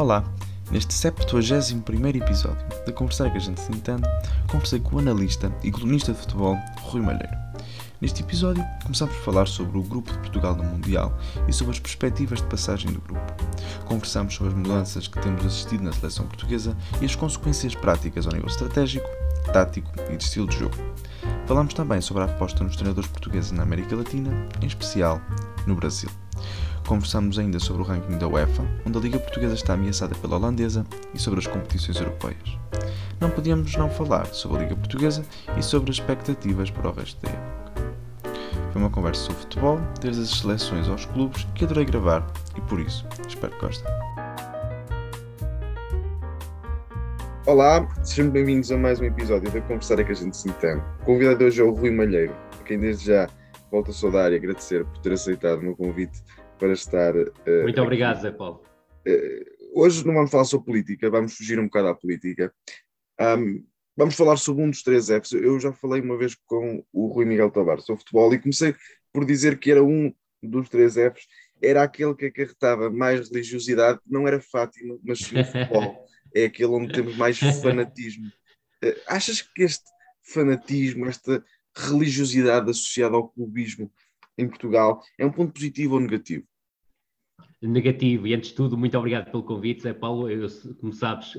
Olá, neste 71 episódio de Conversar que a gente se entende, conversei com o analista e colunista de futebol Rui Malheiro. Neste episódio, começamos por falar sobre o grupo de Portugal no Mundial e sobre as perspectivas de passagem do grupo. Conversamos sobre as mudanças que temos assistido na seleção portuguesa e as consequências práticas ao nível estratégico, tático e de estilo de jogo. Falamos também sobre a aposta nos treinadores portugueses na América Latina, em especial no Brasil. Conversamos ainda sobre o ranking da UEFA, onde a Liga Portuguesa está ameaçada pela holandesa, e sobre as competições europeias. Não podíamos não falar sobre a Liga Portuguesa e sobre as expectativas para o resto da época. Foi uma conversa sobre futebol, desde as seleções aos clubes, que adorei gravar e por isso espero que gostem. Olá, sejam bem-vindos a mais um episódio da Conversar é que a gente se entende. O convidado hoje é o Rui Malheiro, a quem desde já volto a saudar e agradecer por ter aceitado o meu convite para estar. Uh, Muito aqui. obrigado, Zé Paulo. Uh, hoje não vamos falar sobre política, vamos fugir um bocado à política. Um, vamos falar sobre um dos três Fs. Eu já falei uma vez com o Rui Miguel Tavares sobre futebol e comecei por dizer que era um dos três Fs, era aquele que acarretava mais religiosidade, não era Fátima, mas sim o futebol. é aquele onde temos mais fanatismo. Uh, achas que este fanatismo, esta religiosidade associada ao clubismo em Portugal é um ponto positivo ou negativo? Negativo. E antes de tudo, muito obrigado pelo convite, Zé Paulo. Eu, como sabes,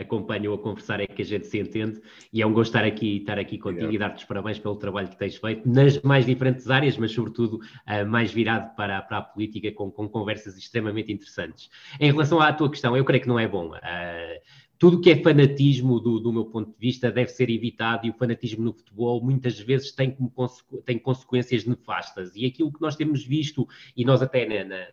acompanho a conversar, é que a gente se entende e é um gosto estar aqui, estar aqui contigo obrigado. e dar-te os parabéns pelo trabalho que tens feito nas mais diferentes áreas, mas sobretudo uh, mais virado para, para a política, com, com, conversas extremamente interessantes. Em relação à tua questão, eu creio que não é bom. Uh, tudo que é fanatismo, do, do, meu ponto de vista, deve ser evitado e o fanatismo no futebol muitas vezes tem, como tem consequências nefastas. E aquilo que nós temos visto, e nós até na, na,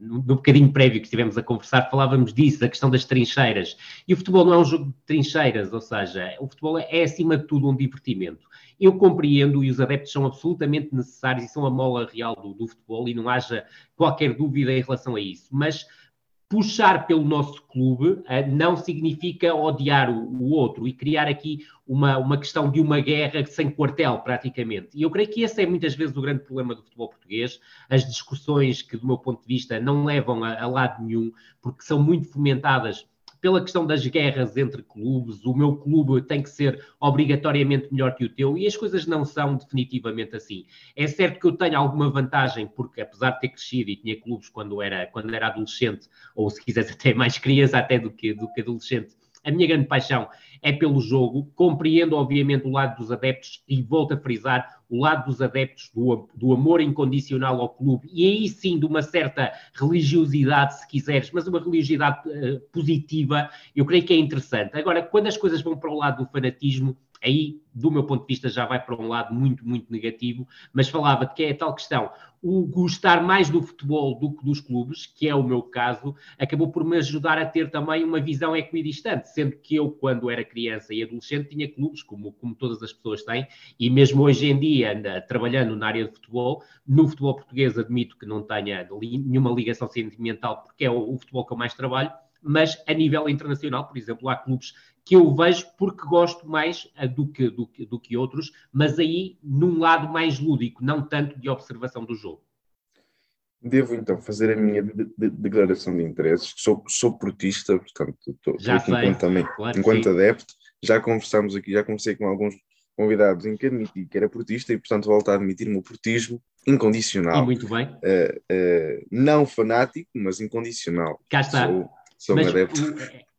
no, no bocadinho prévio que estivemos a conversar, falávamos disso, da questão das trincheiras. E o futebol não é um jogo de trincheiras, ou seja, o futebol é, acima de tudo, um divertimento. Eu compreendo e os adeptos são absolutamente necessários e são a mola real do, do futebol e não haja qualquer dúvida em relação a isso. Mas puxar pelo nosso clube eh, não significa odiar o, outro e criar aqui uma, uma questão de uma guerra sem quartel, praticamente. E eu creio que esse é muitas vezes o grande problema do futebol português, as discussões que, do meu ponto de vista, não levam a, a lado nenhum, porque são muito fomentadas pela questão das guerras entre clubes, o meu clube tem que ser obrigatoriamente melhor que o teu, e as coisas não são definitivamente assim. É certo que eu tenho alguma vantagem, porque apesar de ter crescido e tinha clubes quando era, quando era adolescente, ou se quisesse até mais criança até do que, do que adolescente, a minha grande paixão é pelo jogo. Compreendo, obviamente, o lado dos adeptos e volto a frisar o lado dos adeptos do, do amor incondicional ao clube e aí sim de uma certa religiosidade, se quiseres, mas uma religiosidade uh, positiva, eu creio que é interessante. Agora, quando as coisas vão para o lado do fanatismo, aí, do meu ponto de vista, já vai para um lado muito, muito negativo, mas falava de que é a tal questão, o gostar mais do futebol do que dos clubes, que é o meu caso, acabou por me ajudar a ter também uma visão equidistante, sendo que eu, quando era criança e adolescente, tinha clubes, como, como todas as pessoas têm, e mesmo hoje em dia, trabalhando na área de futebol, no futebol português admito que não tenha nenhuma ligação sentimental, porque é o, o futebol que eu mais trabalho, mas a nível internacional, por exemplo, há clubes que eu vejo porque gosto mais do, que, do, do que outros, mas aí num lado mais lúdico, não tanto de observação do jogo. Devo então fazer a minha de, de, declaração de interesses. Sou, sou portista, portanto, estou aqui sei, enquanto, também, claro enquanto adepto. Já conversamos aqui, já conversei com alguns convidados em que admiti que era portista e, portanto, volto a admitir o meu portismo incondicional. E muito bem. Uh, uh, não fanático, mas incondicional. Cá está. Sou, sou mas, um adepto.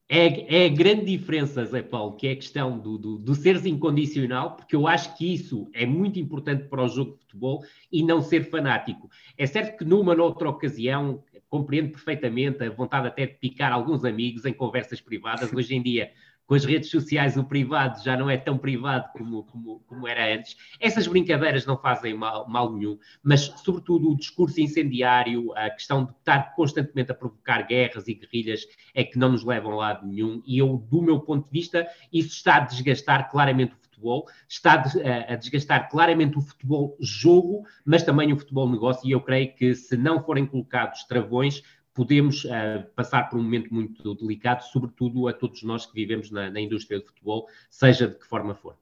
É, é, a grande diferença, Zé Paulo, que é a questão do, do, do seres incondicional, porque eu acho que isso é muito importante para o jogo de futebol e não ser fanático. É certo que numa ou outra ocasião compreendo perfeitamente a vontade até de picar alguns amigos em conversas privadas. Hoje em dia com as redes sociais o privado já não é tão privado como, como, como era antes. Essas brincadeiras não fazem mal, mal nenhum, mas, sobretudo, o discurso incendiário, a questão de estar constantemente a provocar guerras e guerrilhas é que não nos levam a lado nenhum. E eu, do meu ponto de vista, isso está a desgastar claramente o futebol, está a desgastar claramente o futebol jogo, mas também o futebol negócio. E eu creio que se não forem colocados travões, podemos uh, passar por um momento muito delicado, sobretudo a todos nós que vivemos na, na, indústria do futebol, seja de que forma for.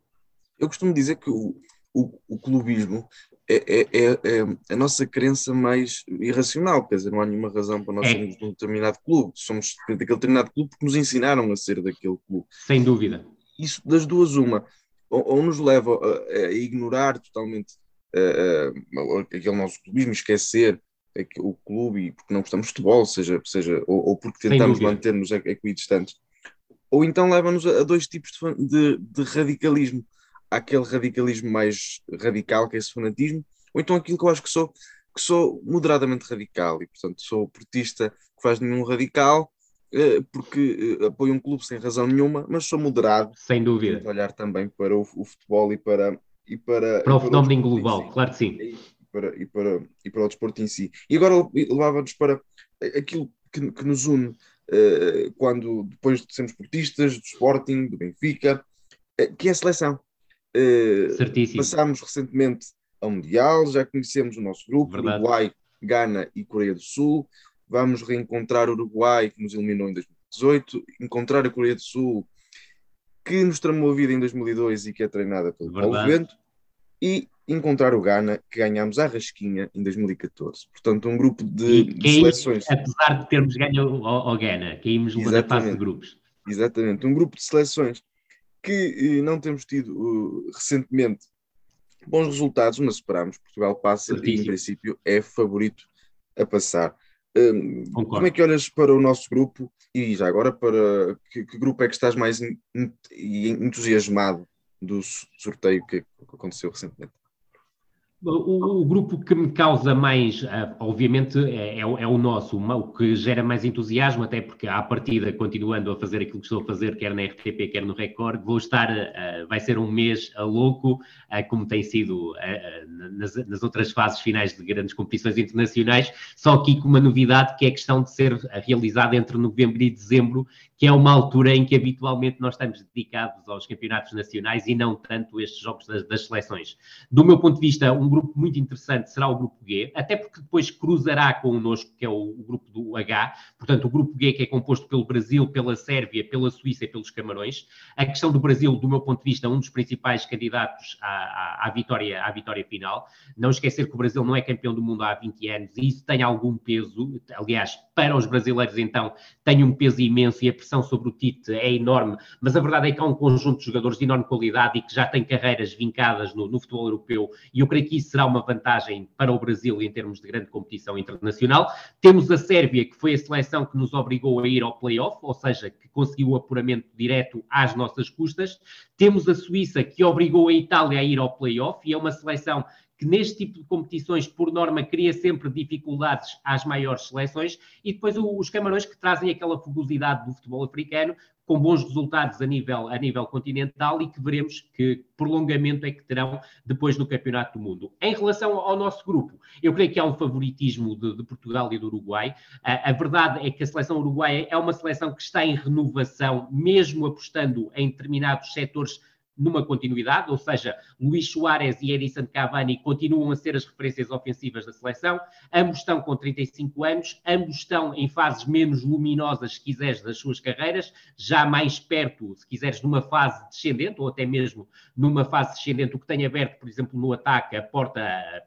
Eu costumo dizer que o, o, o clubismo é, é, é, a nossa crença mais irracional, quer dizer, não há nenhuma razão para nós é. sermos de um determinado clube. Somos daquele determinado clube porque nos ensinaram a ser daquele clube. Sem dúvida. Isso das duas, uma, ou, ou nos leva a, a ignorar totalmente uh, uh, aquele nosso clubismo, esquecer o clube porque não gostamos de futebol, seja, seja, ou, ou porque tentamos manter-nos equidistantes, ou então leva-nos a, a, dois tipos de, de, de radicalismo aquele radicalismo mais radical, que é esse fanatismo, ou então aquilo que eu acho que sou, que sou moderadamente radical, e portanto sou portista que faz nenhum radical, eh, porque eh, apoio um clube sem razão nenhuma, mas sou moderado. Sem dúvida. Olhar também para o, o, futebol e para. E para, para o fenómeno global, claro que sim. Para, e, para, e para o desporto em si. E agora levava-nos para aquilo que, que nos une uh, quando, depois de sermos portistas, do Sporting, do Benfica, uh, que é a seleção. Uh, Certíssimo. Passámos recentemente ao Mundial, já conhecemos o nosso grupo, Verdade. Uruguai, Gana e Coreia do Sul. Vamos reencontrar o Uruguai, que nos eliminou em 2018, encontrar a Coreia do Sul, que nos tramou a vida em 2002 e que é treinada pelo Verdade. Paulo e encontrar o Ghana, que ganhámos à Rasquinha em 2014. Portanto, um grupo de, de seleções. Apesar de termos ganho ao, Ghana, caímos na fase de grupos. Exatamente, um grupo de seleções que eh, não temos tido uh, recentemente bons resultados, mas esperamos. Portugal passa e, em princípio, é favorito a passar. Um, como é que olhas para o nosso grupo e já agora para que, que grupo é que estás mais entusiasmado do sorteio que aconteceu recentemente? O, o, grupo que me causa mais, ah, obviamente, é, é, é, o nosso, o que gera mais entusiasmo, até porque à partida, continuando a fazer aquilo que estou a fazer, quer na RTP, quer no Record, vou estar, uh, vai ser um mês louco, como tem sido nas, nas, outras fases finais de grandes competições internacionais, só aqui com uma novidade que é a questão de ser realizada entre novembro e dezembro, que é uma altura em que habitualmente nós estamos dedicados aos campeonatos nacionais e não tanto estes jogos das, das seleções. Do meu ponto de vista, um grupo muito interessante será o grupo G, até porque depois cruzará connosco, que é o, o, grupo do H, portanto, o grupo G que é composto pelo Brasil, pela Sérvia, pela Suíça e pelos Camarões. A questão do Brasil, do meu ponto de vista, um dos principais candidatos à, à, à vitória, à vitória final. Não esquecer que o Brasil não é campeão do mundo há 20 anos e isso tem algum peso, aliás, para os brasileiros então, tem um peso imenso e a pressão sobre o Tite é enorme, mas a verdade é que há um conjunto de jogadores de enorme qualidade e que já têm carreiras vincadas no, no futebol europeu e eu creio que isso será uma vantagem para o Brasil em termos de grande competição internacional. Temos a Sérvia, que foi a seleção que nos obrigou a ir ao play-off, ou seja, que conseguiu o apuramento direto às nossas custas. Temos a Suíça, que obrigou a Itália a ir ao play-off, e é uma seleção que neste tipo de competições, por norma, cria sempre dificuldades às maiores seleções, e depois os Camarões que trazem aquela fugosidade do futebol africano, com bons resultados a nível, a nível continental e que veremos que prolongamento é que terão depois no Campeonato do Mundo. Em relação ao nosso grupo, eu creio que há um favoritismo de, de Portugal e do Uruguai. A, a, verdade é que a seleção uruguaia é uma seleção que está em renovação, mesmo apostando em determinados setores numa continuidade, ou seja, Luís Soares e Edison Cavani continuam a ser as referências ofensivas da seleção, ambos estão com 35 anos, ambos estão em fases menos luminosas, se quiseres, das suas carreiras, já mais perto, se quiseres, numa fase descendente, ou até mesmo numa fase descendente, o que tem aberto, por exemplo, no ataque, a porta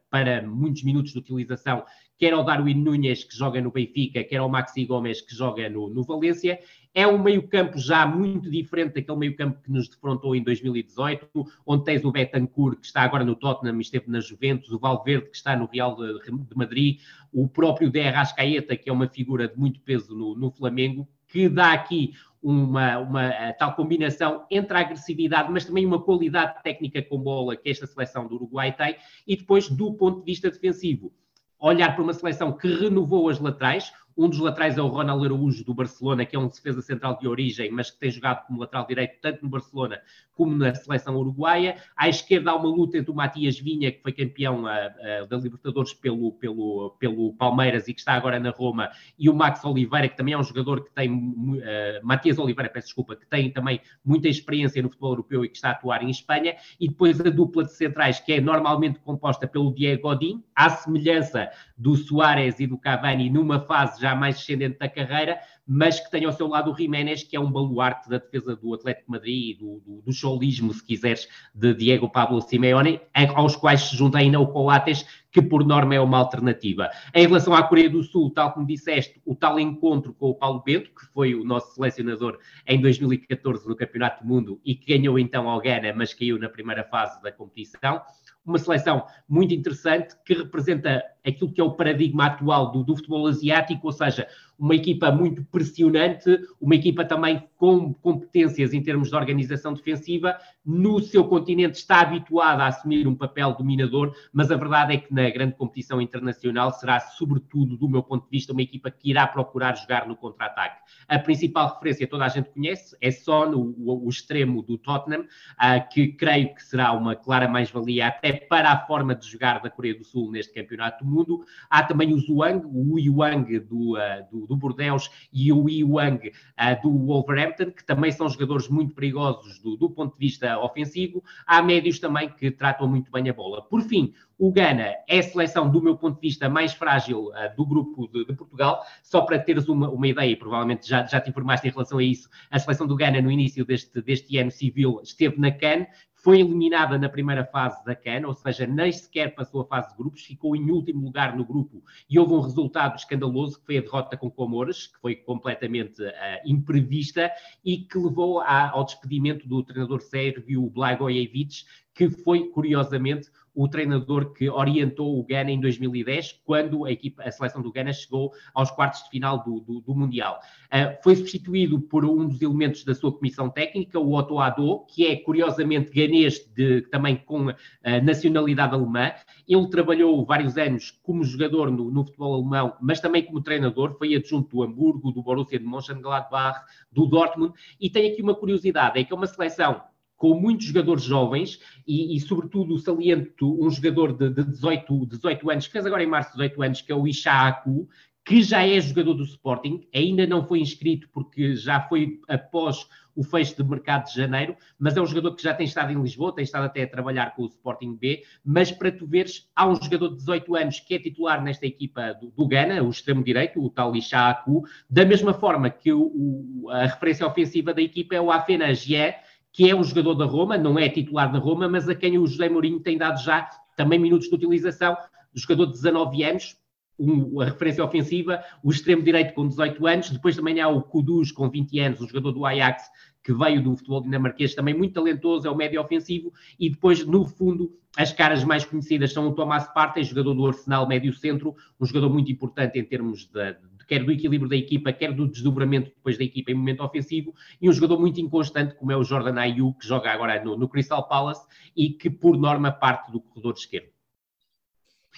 para muitos minutos de utilização, quer ao Darwin Nunes, que joga no Benfica, quer ao Maxi Gomes, que joga no, no Valência, é um meio-campo já muito diferente daquele meio-campo que nos defrontou em 2018, onde tens o Betancourt, que está agora no Tottenham esteve na Juventus, o Valverde, que está no Real de, de Madrid, o próprio De Arrascaeta, que é uma figura de muito peso no, no Flamengo, que dá aqui uma, uma tal combinação entre a agressividade, mas também uma qualidade técnica com bola que esta seleção do Uruguai tem, e depois do ponto de vista defensivo olhar para uma seleção que renovou as laterais, um dos laterais é o Ronald Araújo, do Barcelona, que é um defesa central de origem, mas que tem jogado como lateral direito tanto no Barcelona como na seleção uruguaia. À esquerda há uma luta entre o Matias Vinha, que foi campeão uh, uh, da Libertadores pelo, pelo, pelo Palmeiras e que está agora na Roma, e o Max Oliveira, que também é um jogador que tem, uh, Matias Oliveira, peço desculpa, que tem também muita experiência no futebol europeu e que está a atuar em Espanha, e depois a dupla de centrais, que é normalmente composta pelo Diego Godin, à semelhança do Soares e do Cavani, numa fase já mais ascendente da carreira, mas que tem ao seu lado o Jiménez, que é um baluarte da defesa do Atlético Madrid, do, do, do cholismo, se quiseres, de Diego Pablo Simeone, aos quais se junta ainda o Coates, que por norma é uma alternativa. Em relação à Coreia do Sul, tal como disseste, o tal encontro com o Paulo Bento, que foi o nosso selecionador em 2014 no Campeonato do Mundo e que ganhou então ao Ghana, mas caiu na primeira fase da competição uma seleção muito interessante que representa aquilo que é o paradigma atual do, do futebol asiático, ou seja, uma equipa muito pressionante, uma equipa também com competências em termos de organização defensiva, no seu continente está habituada a assumir um papel dominador, mas a verdade é que na grande competição internacional será, sobretudo, do meu ponto de vista, uma equipa que irá procurar jogar no contra-ataque. A principal referência toda a gente conhece é só no o, o extremo do Tottenham, uh, que creio que será uma clara mais-valia até para a forma de jogar da Coreia do Sul neste campeonato mundo. Há também o Zhuang, o Yuang do, uh, do, do Bordeaux e o Yuang uh, do Wolverhampton, que também são jogadores muito perigosos do, do ponto de vista ofensivo. Há médios também que tratam muito bem a bola. Por fim, o Ghana é a seleção, do meu ponto de vista, mais frágil uh, do grupo de, de, Portugal. Só para teres uma, uma ideia, provavelmente já, já te informaste em relação a isso, a seleção do Ghana, no início deste, deste ano civil, esteve na CAN, foi eliminada na primeira fase da CAN, ou seja, nem sequer passou a fase de grupos, ficou em último lugar no grupo e houve um resultado escandaloso, que foi a derrota com Comoras, que foi completamente uh, imprevista e que levou a, ao despedimento do treinador sérvio Blagojevic, que foi, curiosamente, o treinador que orientou o Ghana em 2010, quando a, equipa, a seleção do Ghana chegou aos quartos de final do, do, do Mundial. Uh, foi substituído por um dos elementos da sua comissão técnica, o Otto Addo, que é curiosamente ganês, de, também com uh, nacionalidade alemã. Ele trabalhou vários anos como jogador no, no, futebol alemão, mas também como treinador. Foi adjunto do Hamburgo, do Borussia de Mönchengladbach, do Dortmund. E tem aqui uma curiosidade, é que é uma seleção com muitos jogadores jovens e, e sobretudo, saliento um jogador de, de 18, 18 anos, que fez agora em março 18 anos, que é o Ishaku, que já é jogador do Sporting, ainda não foi inscrito porque já foi após o fecho de mercado de janeiro, mas é um jogador que já tem estado em Lisboa, tem estado até a trabalhar com o Sporting B, mas para tu veres, há um jogador de 18 anos que é titular nesta equipa do, do Ghana, o extremo direito, o tal Ishaku, da mesma forma que o, o, a referência ofensiva da equipa é o Afena Gier, que é um jogador da Roma, não é titular da Roma, mas a quem o José Mourinho tem dado já também minutos de utilização, jogador de 19 anos, um, a referência ofensiva, o extremo direito com 18 anos, depois também há o Kudus com 20 anos, o jogador do Ajax, que veio do futebol dinamarquês, também muito talentoso, é o médio ofensivo, e depois, no fundo, as caras mais conhecidas são o Tomás Partey, jogador do Arsenal médio centro, um jogador muito importante em termos de, quer do equilíbrio da equipa, quer do desdobramento depois da equipa em momento ofensivo, e um jogador muito inconstante, como é o Jordan Ayew, que joga agora no, no Crystal Palace e que, por norma, parte do corredor esquerdo.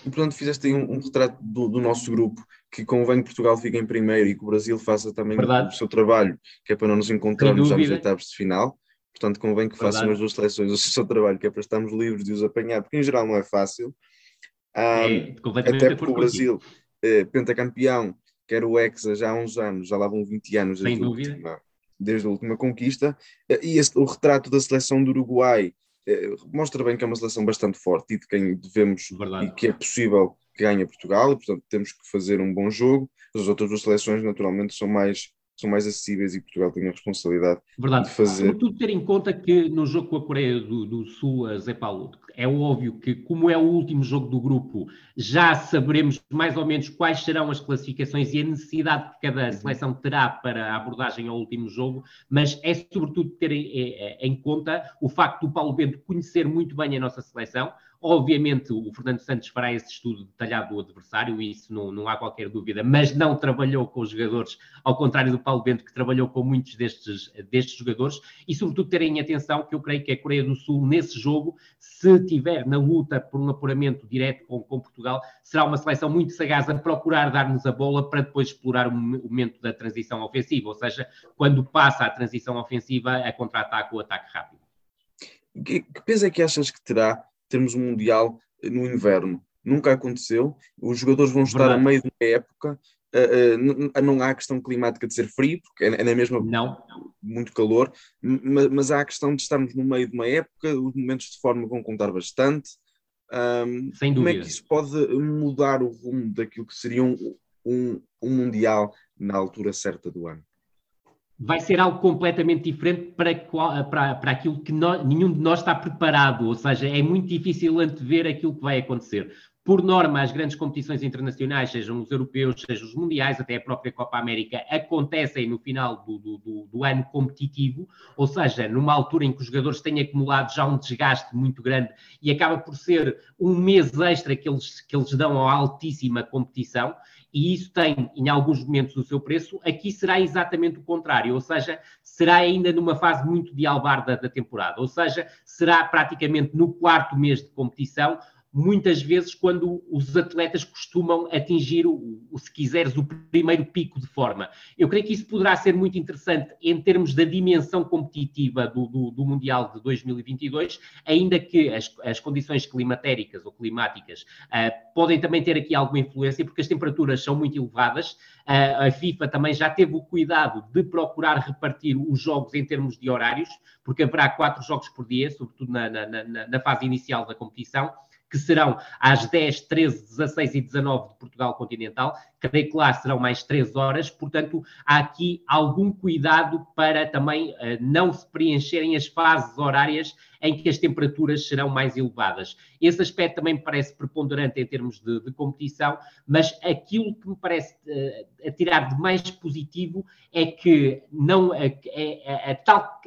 E, portanto, fizeste aí um, um retrato do, do, nosso grupo, que convém que Portugal fique em primeiro e que o Brasil faça também Verdade. o seu trabalho, que é para não nos encontrarmos nos oitavos de final. Portanto, convém que Verdade. façam as duas seleções o seu trabalho, que é para estarmos livres de os apanhar, porque em geral não é fácil. É, até porque o Brasil, eh, pentacampeão, quer o Hexa já há uns anos, já lá vão 20 anos desde, a última, desde a última conquista, e este, o retrato da seleção do Uruguai eh, mostra bem que é uma seleção bastante forte e de quem devemos Verdade. e que é possível que ganhe Portugal, e portanto temos que fazer um bom jogo. As outras duas seleções, naturalmente, são mais são mais acessíveis e Portugal tem a responsabilidade Verdade. de fazer. Sobretudo ter em conta que no jogo com a Coreia do, do Sul, a Zé Paulo, é óbvio que, como é o último jogo do grupo, já saberemos mais ou menos quais serão as classificações e a necessidade que cada uhum. seleção terá para a abordagem ao último jogo, mas é sobretudo ter em, em, em conta o facto do Paulo Bento conhecer muito bem a nossa seleção, Obviamente, o Fernando Santos fará esse estudo detalhado do adversário, isso não, não há qualquer dúvida, mas não trabalhou com os jogadores, ao contrário do Paulo Bento, que trabalhou com muitos destes, destes jogadores, e sobretudo terem atenção que eu creio que a Coreia do Sul, nesse jogo, se tiver na luta por um apuramento direto com, com Portugal, será uma seleção muito sagaz a procurar dar-nos a bola para depois explorar o momento da transição ofensiva, ou seja, quando passa a transição ofensiva, a contra-ataque ou ataque rápido. Que, que peso é que achas que terá termos um Mundial no inverno. Nunca aconteceu. Os jogadores vão estar Verdade. a meio de uma época. Uh, uh, não há a questão climática de ser frio, porque é, é na mesma não. muito calor, mas, mas, há a questão de estarmos no meio de uma época, os momentos de forma vão contar bastante. Um, Sem como é que isso pode mudar o rumo daquilo que seria um, um, um Mundial na altura certa do ano? Vai ser algo completamente diferente para, para, para aquilo que nenhum de nós está preparado, ou seja, é muito difícil antever aquilo que vai acontecer. Por norma, as grandes competições internacionais, sejam os europeus, sejam os mundiais, até a própria Copa América, acontecem no final do, do, do, ano competitivo, ou seja, numa altura em que os jogadores têm acumulado já um desgaste muito grande e acaba por ser um mês extra que eles, que eles dão a altíssima competição e isso tem, em alguns momentos, o seu preço, aqui será exatamente o contrário, ou seja, será ainda numa fase muito de albarda da temporada, ou seja, será praticamente no quarto mês de competição, muitas vezes quando os atletas costumam atingir, o, o, se quiseres, o primeiro pico de forma. Eu creio que isso poderá ser muito interessante em termos da dimensão competitiva do, do, do Mundial de 2022, ainda que as, as, condições climatéricas ou climáticas uh, podem também ter aqui alguma influência, porque as temperaturas são muito elevadas. Uh, a FIFA também já teve o cuidado de procurar repartir os jogos em termos de horários, porque haverá quatro jogos por dia, sobretudo na, na, na, na fase inicial da competição que serão às 10, 13, 16 e 19 de Portugal continental. Creio que lá serão mais 3 horas, portanto, há aqui algum cuidado para também uh, não se preencherem as fases horárias em que as temperaturas serão mais elevadas. Esse aspecto também me parece preponderante em termos de, de competição, mas aquilo que me parece uh, a tirar de mais positivo é que não a, a, a, a tal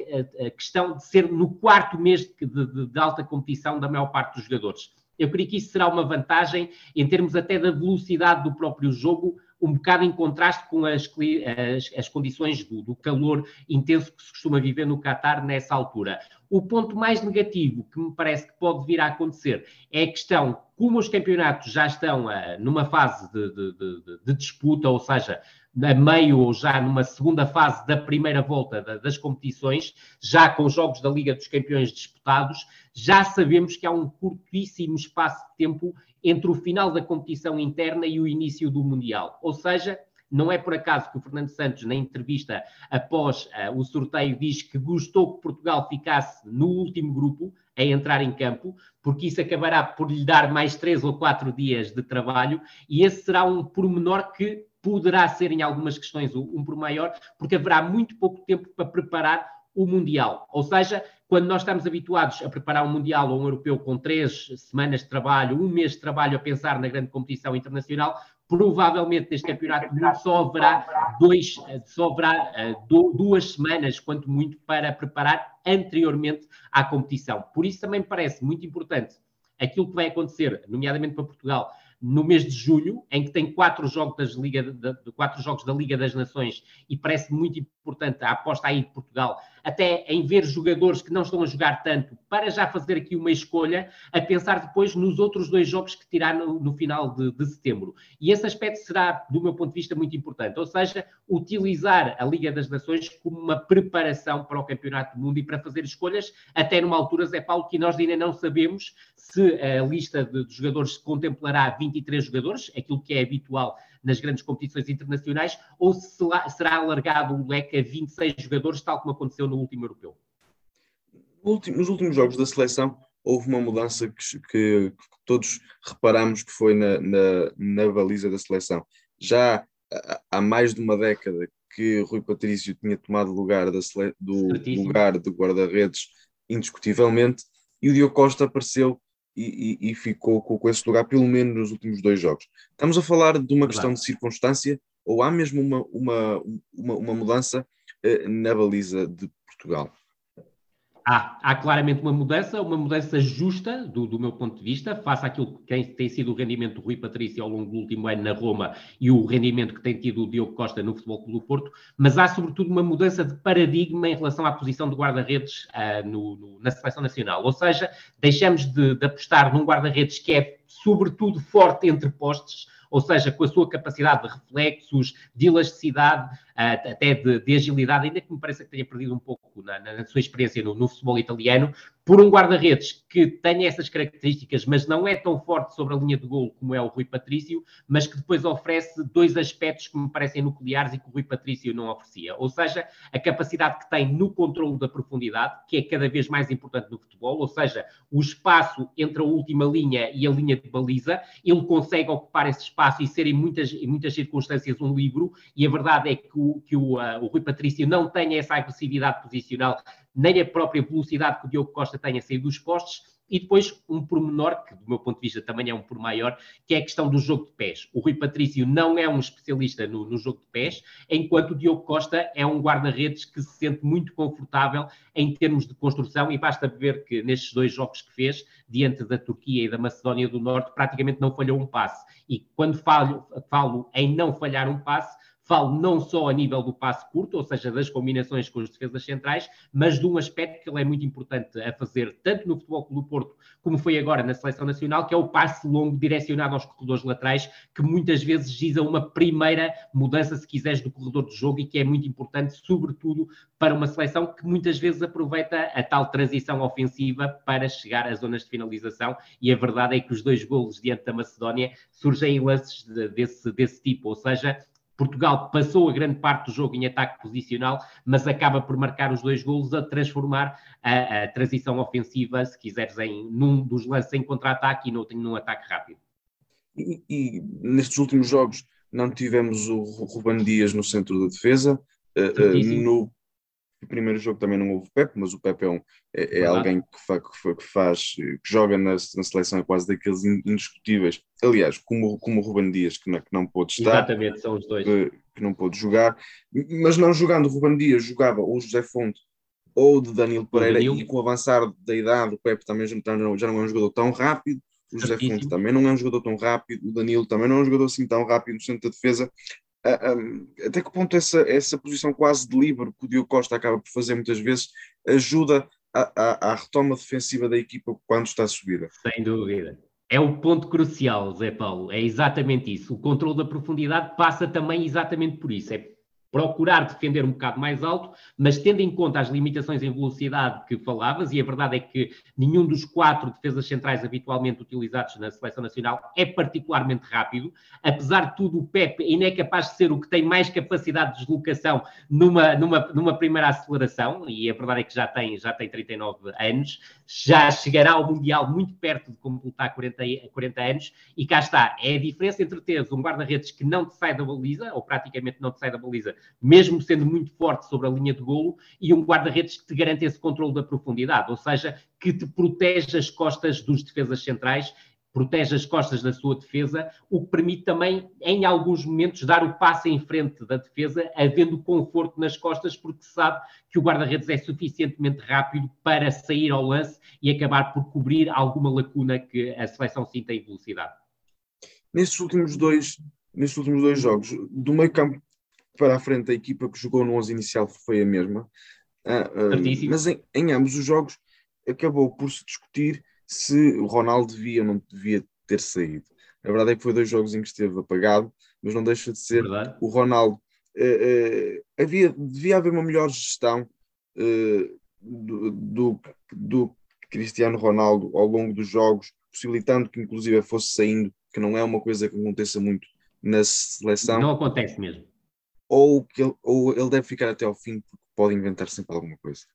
questão de ser no quarto mês de, de, de alta competição da maior parte dos jogadores eu creio que isso será uma vantagem em termos até da velocidade do próprio jogo, um bocado em contraste com as, as, as condições do, do, calor intenso que se costuma viver no Qatar nessa altura. O ponto mais negativo que me parece que pode vir a acontecer é a questão, como os campeonatos já estão uh, numa fase de, de, de, de disputa, ou seja, a meio ou já numa segunda fase da primeira volta das competições, já com os jogos da Liga dos Campeões disputados, já sabemos que há um curtíssimo espaço de tempo entre o final da competição interna e o início do Mundial. Ou seja, não é por acaso que o Fernando Santos, na entrevista após uh, o sorteio, diz que gostou que Portugal ficasse no último grupo a entrar em campo, porque isso acabará por lhe dar mais três ou quatro dias de trabalho, e esse será um pormenor que poderá ser, em algumas questões, um por maior, porque haverá muito pouco tempo para preparar o Mundial. Ou seja, quando nós estamos habituados a preparar um Mundial ou um Europeu com três semanas de trabalho, um mês de trabalho a pensar na grande competição internacional, provavelmente neste campeonato só haverá, dois, só haverá uh, duas semanas, quanto muito, para preparar anteriormente à competição. Por isso também me parece muito importante aquilo que vai acontecer, nomeadamente para Portugal, no mês de julho, em que tem quatro jogos, Liga, de, de, quatro jogos da Liga das Nações e parece muito importante a aposta aí de Portugal até em ver jogadores que não estão a jogar tanto, para já fazer aqui uma escolha, a pensar depois nos outros dois jogos que tirar no, no final de, de, setembro. E esse aspecto será, do meu ponto de vista, muito importante. Ou seja, utilizar a Liga das Nações como uma preparação para o Campeonato do Mundo e para fazer escolhas, até numa altura, Zé Paulo, que nós ainda não sabemos se a lista de, de jogadores contemplará 23 jogadores, aquilo que é habitual nas grandes competições internacionais, ou se será alargado o leque a 26 jogadores, tal como aconteceu no último europeu? Nos últimos jogos da seleção, houve uma mudança que, que, que todos reparamos que foi na, na, na, baliza da seleção. Já há mais de uma década que Rui Patrício tinha tomado lugar da sele, do Certíssimo. lugar de guarda-redes indiscutivelmente e o Diogo Costa apareceu e, e, e ficou com, com, esse lugar, pelo menos nos últimos dois jogos. Estamos a falar de uma questão de circunstância ou há mesmo uma, uma, uma, uma mudança eh, na baliza de Portugal? Há, há, claramente uma mudança, uma mudança justa, do, do, meu ponto de vista, face àquilo que tem, sido o rendimento do Rui Patrício ao longo do último ano na Roma e o rendimento que tem tido o Diogo Costa no Futebol Clube do Porto, mas há sobretudo uma mudança de paradigma em relação à posição de guarda-redes no, na Seleção Nacional. Ou seja, deixamos de, de apostar num guarda-redes que é sobretudo forte entre postes, ou seja, com a sua capacidade de reflexos, de elasticidade, até de, de, agilidade, ainda que me pareça que tenha perdido um pouco na, na sua experiência no, no futebol italiano, por um guarda-redes que tenha essas características, mas não é tão forte sobre a linha de gol como é o Rui Patrício, mas que depois oferece dois aspectos que me parecem nucleares e que o Rui Patrício não oferecia. Ou seja, a capacidade que tem no controle da profundidade, que é cada vez mais importante no futebol, ou seja, o espaço entre a última linha e a linha de baliza, ele consegue ocupar esse espaço e ser em muitas, em muitas circunstâncias um livro, e a verdade é que o, que o, uh, o Rui Patrício não tem essa agressividade posicional nem a própria velocidade que o Diogo Costa tenha saído dos postos, e depois um pormenor, que do meu ponto de vista também é um por maior, que é a questão do jogo de pés. O Rui Patrício não é um especialista no, no jogo de pés, enquanto o Diogo Costa é um guarda-redes que se sente muito confortável em termos de construção, e basta ver que nestes dois jogos que fez, diante da Turquia e da Macedónia do Norte, praticamente não falhou um passe. E quando falo em não falhar um passe, Falo não só a nível do passe curto, ou seja, das combinações com as defesas centrais, mas de um aspecto que ele é muito importante a fazer, tanto no Futebol Clube do Porto, como foi agora na Seleção Nacional, que é o passe longo direcionado aos corredores laterais, que muitas vezes diz uma primeira mudança, se quiseres, do corredor de jogo e que é muito importante, sobretudo para uma seleção que muitas vezes aproveita a tal transição ofensiva para chegar às zonas de finalização. E a verdade é que os dois golos diante da Macedónia surgem em lances desse, desse tipo, ou seja, Portugal passou a grande parte do jogo em ataque posicional, mas acaba por marcar os dois golos a transformar a, a transição ofensiva, se quiseres, em num dos lances em contra-ataque e no, num ataque rápido. E, e, nestes últimos jogos não tivemos o Ruban Dias no centro da defesa. Uh, no primeiro jogo também não houve Pepe, mas o Pepe é, um, é, é alguém que, fa, que, que, faz, que joga na, na, seleção, é quase daqueles indiscutíveis. Aliás, como, como o Ruben Dias, que não, que não pôde estar. Exatamente, são os dois. Que, que não pôde jogar. Mas não jogando o Ruben Dias, jogava o José Fonte ou o de Danilo Pereira, Danilo. e com o avançar da idade, o Pepe também já não, já não é um jogador tão rápido. O José Fonte também não é um jogador tão rápido, o Danilo também não é um jogador assim tão rápido no centro da defesa até que ponto essa, essa posição quase de livre que o Diogo Costa acaba por fazer muitas vezes ajuda à retoma defensiva da equipa quando está a subir? Sem dúvida. É o ponto crucial, Zé Paulo. É exatamente isso. O controle da profundidade passa também exatamente por isso. É procurar defender um bocado mais alto, mas tendo em conta as limitações em velocidade que falavas, e a verdade é que nenhum dos quatro defesas centrais habitualmente utilizados na seleção nacional é particularmente rápido. Apesar de tudo, o Pepe ainda é capaz de ser o que tem mais capacidade de deslocação numa, numa, numa primeira aceleração, e a verdade é que já tem, já tem 39 anos, já chegará ao Mundial muito perto de completar 40, 40 anos, e cá está, é a diferença entre teres um guarda-redes que não te sai da baliza, ou praticamente não te sai da baliza, mesmo sendo muito forte sobre a linha de golo, e um guarda-redes que te garante esse controle da profundidade, ou seja, que te protege as costas dos defesas centrais, protege as costas da sua defesa, o que permite também, em alguns momentos, dar o passo em frente da defesa, havendo conforto nas costas, porque sabe que o guarda-redes é suficientemente rápido para sair ao lance e acabar por cobrir alguma lacuna que a seleção sinta em velocidade. Nestes últimos dois, nestes últimos dois jogos, do meio campo para a frente a equipa que jogou no 11 inicial foi a mesma, uh, uh, mas em, em, ambos os jogos acabou por se discutir se o Ronaldo devia ou não devia ter saído. A verdade é que foi dois jogos em que esteve apagado, mas não deixa de ser verdade. o Ronaldo. Uh, havia, devia haver uma melhor gestão do, do, do Cristiano Ronaldo ao longo dos jogos, possibilitando que inclusive fosse saindo, que não é uma coisa que aconteça muito na seleção. Não acontece mesmo ou, que ele, ou ele deve ficar até ao fim porque pode inventar sempre alguma coisa?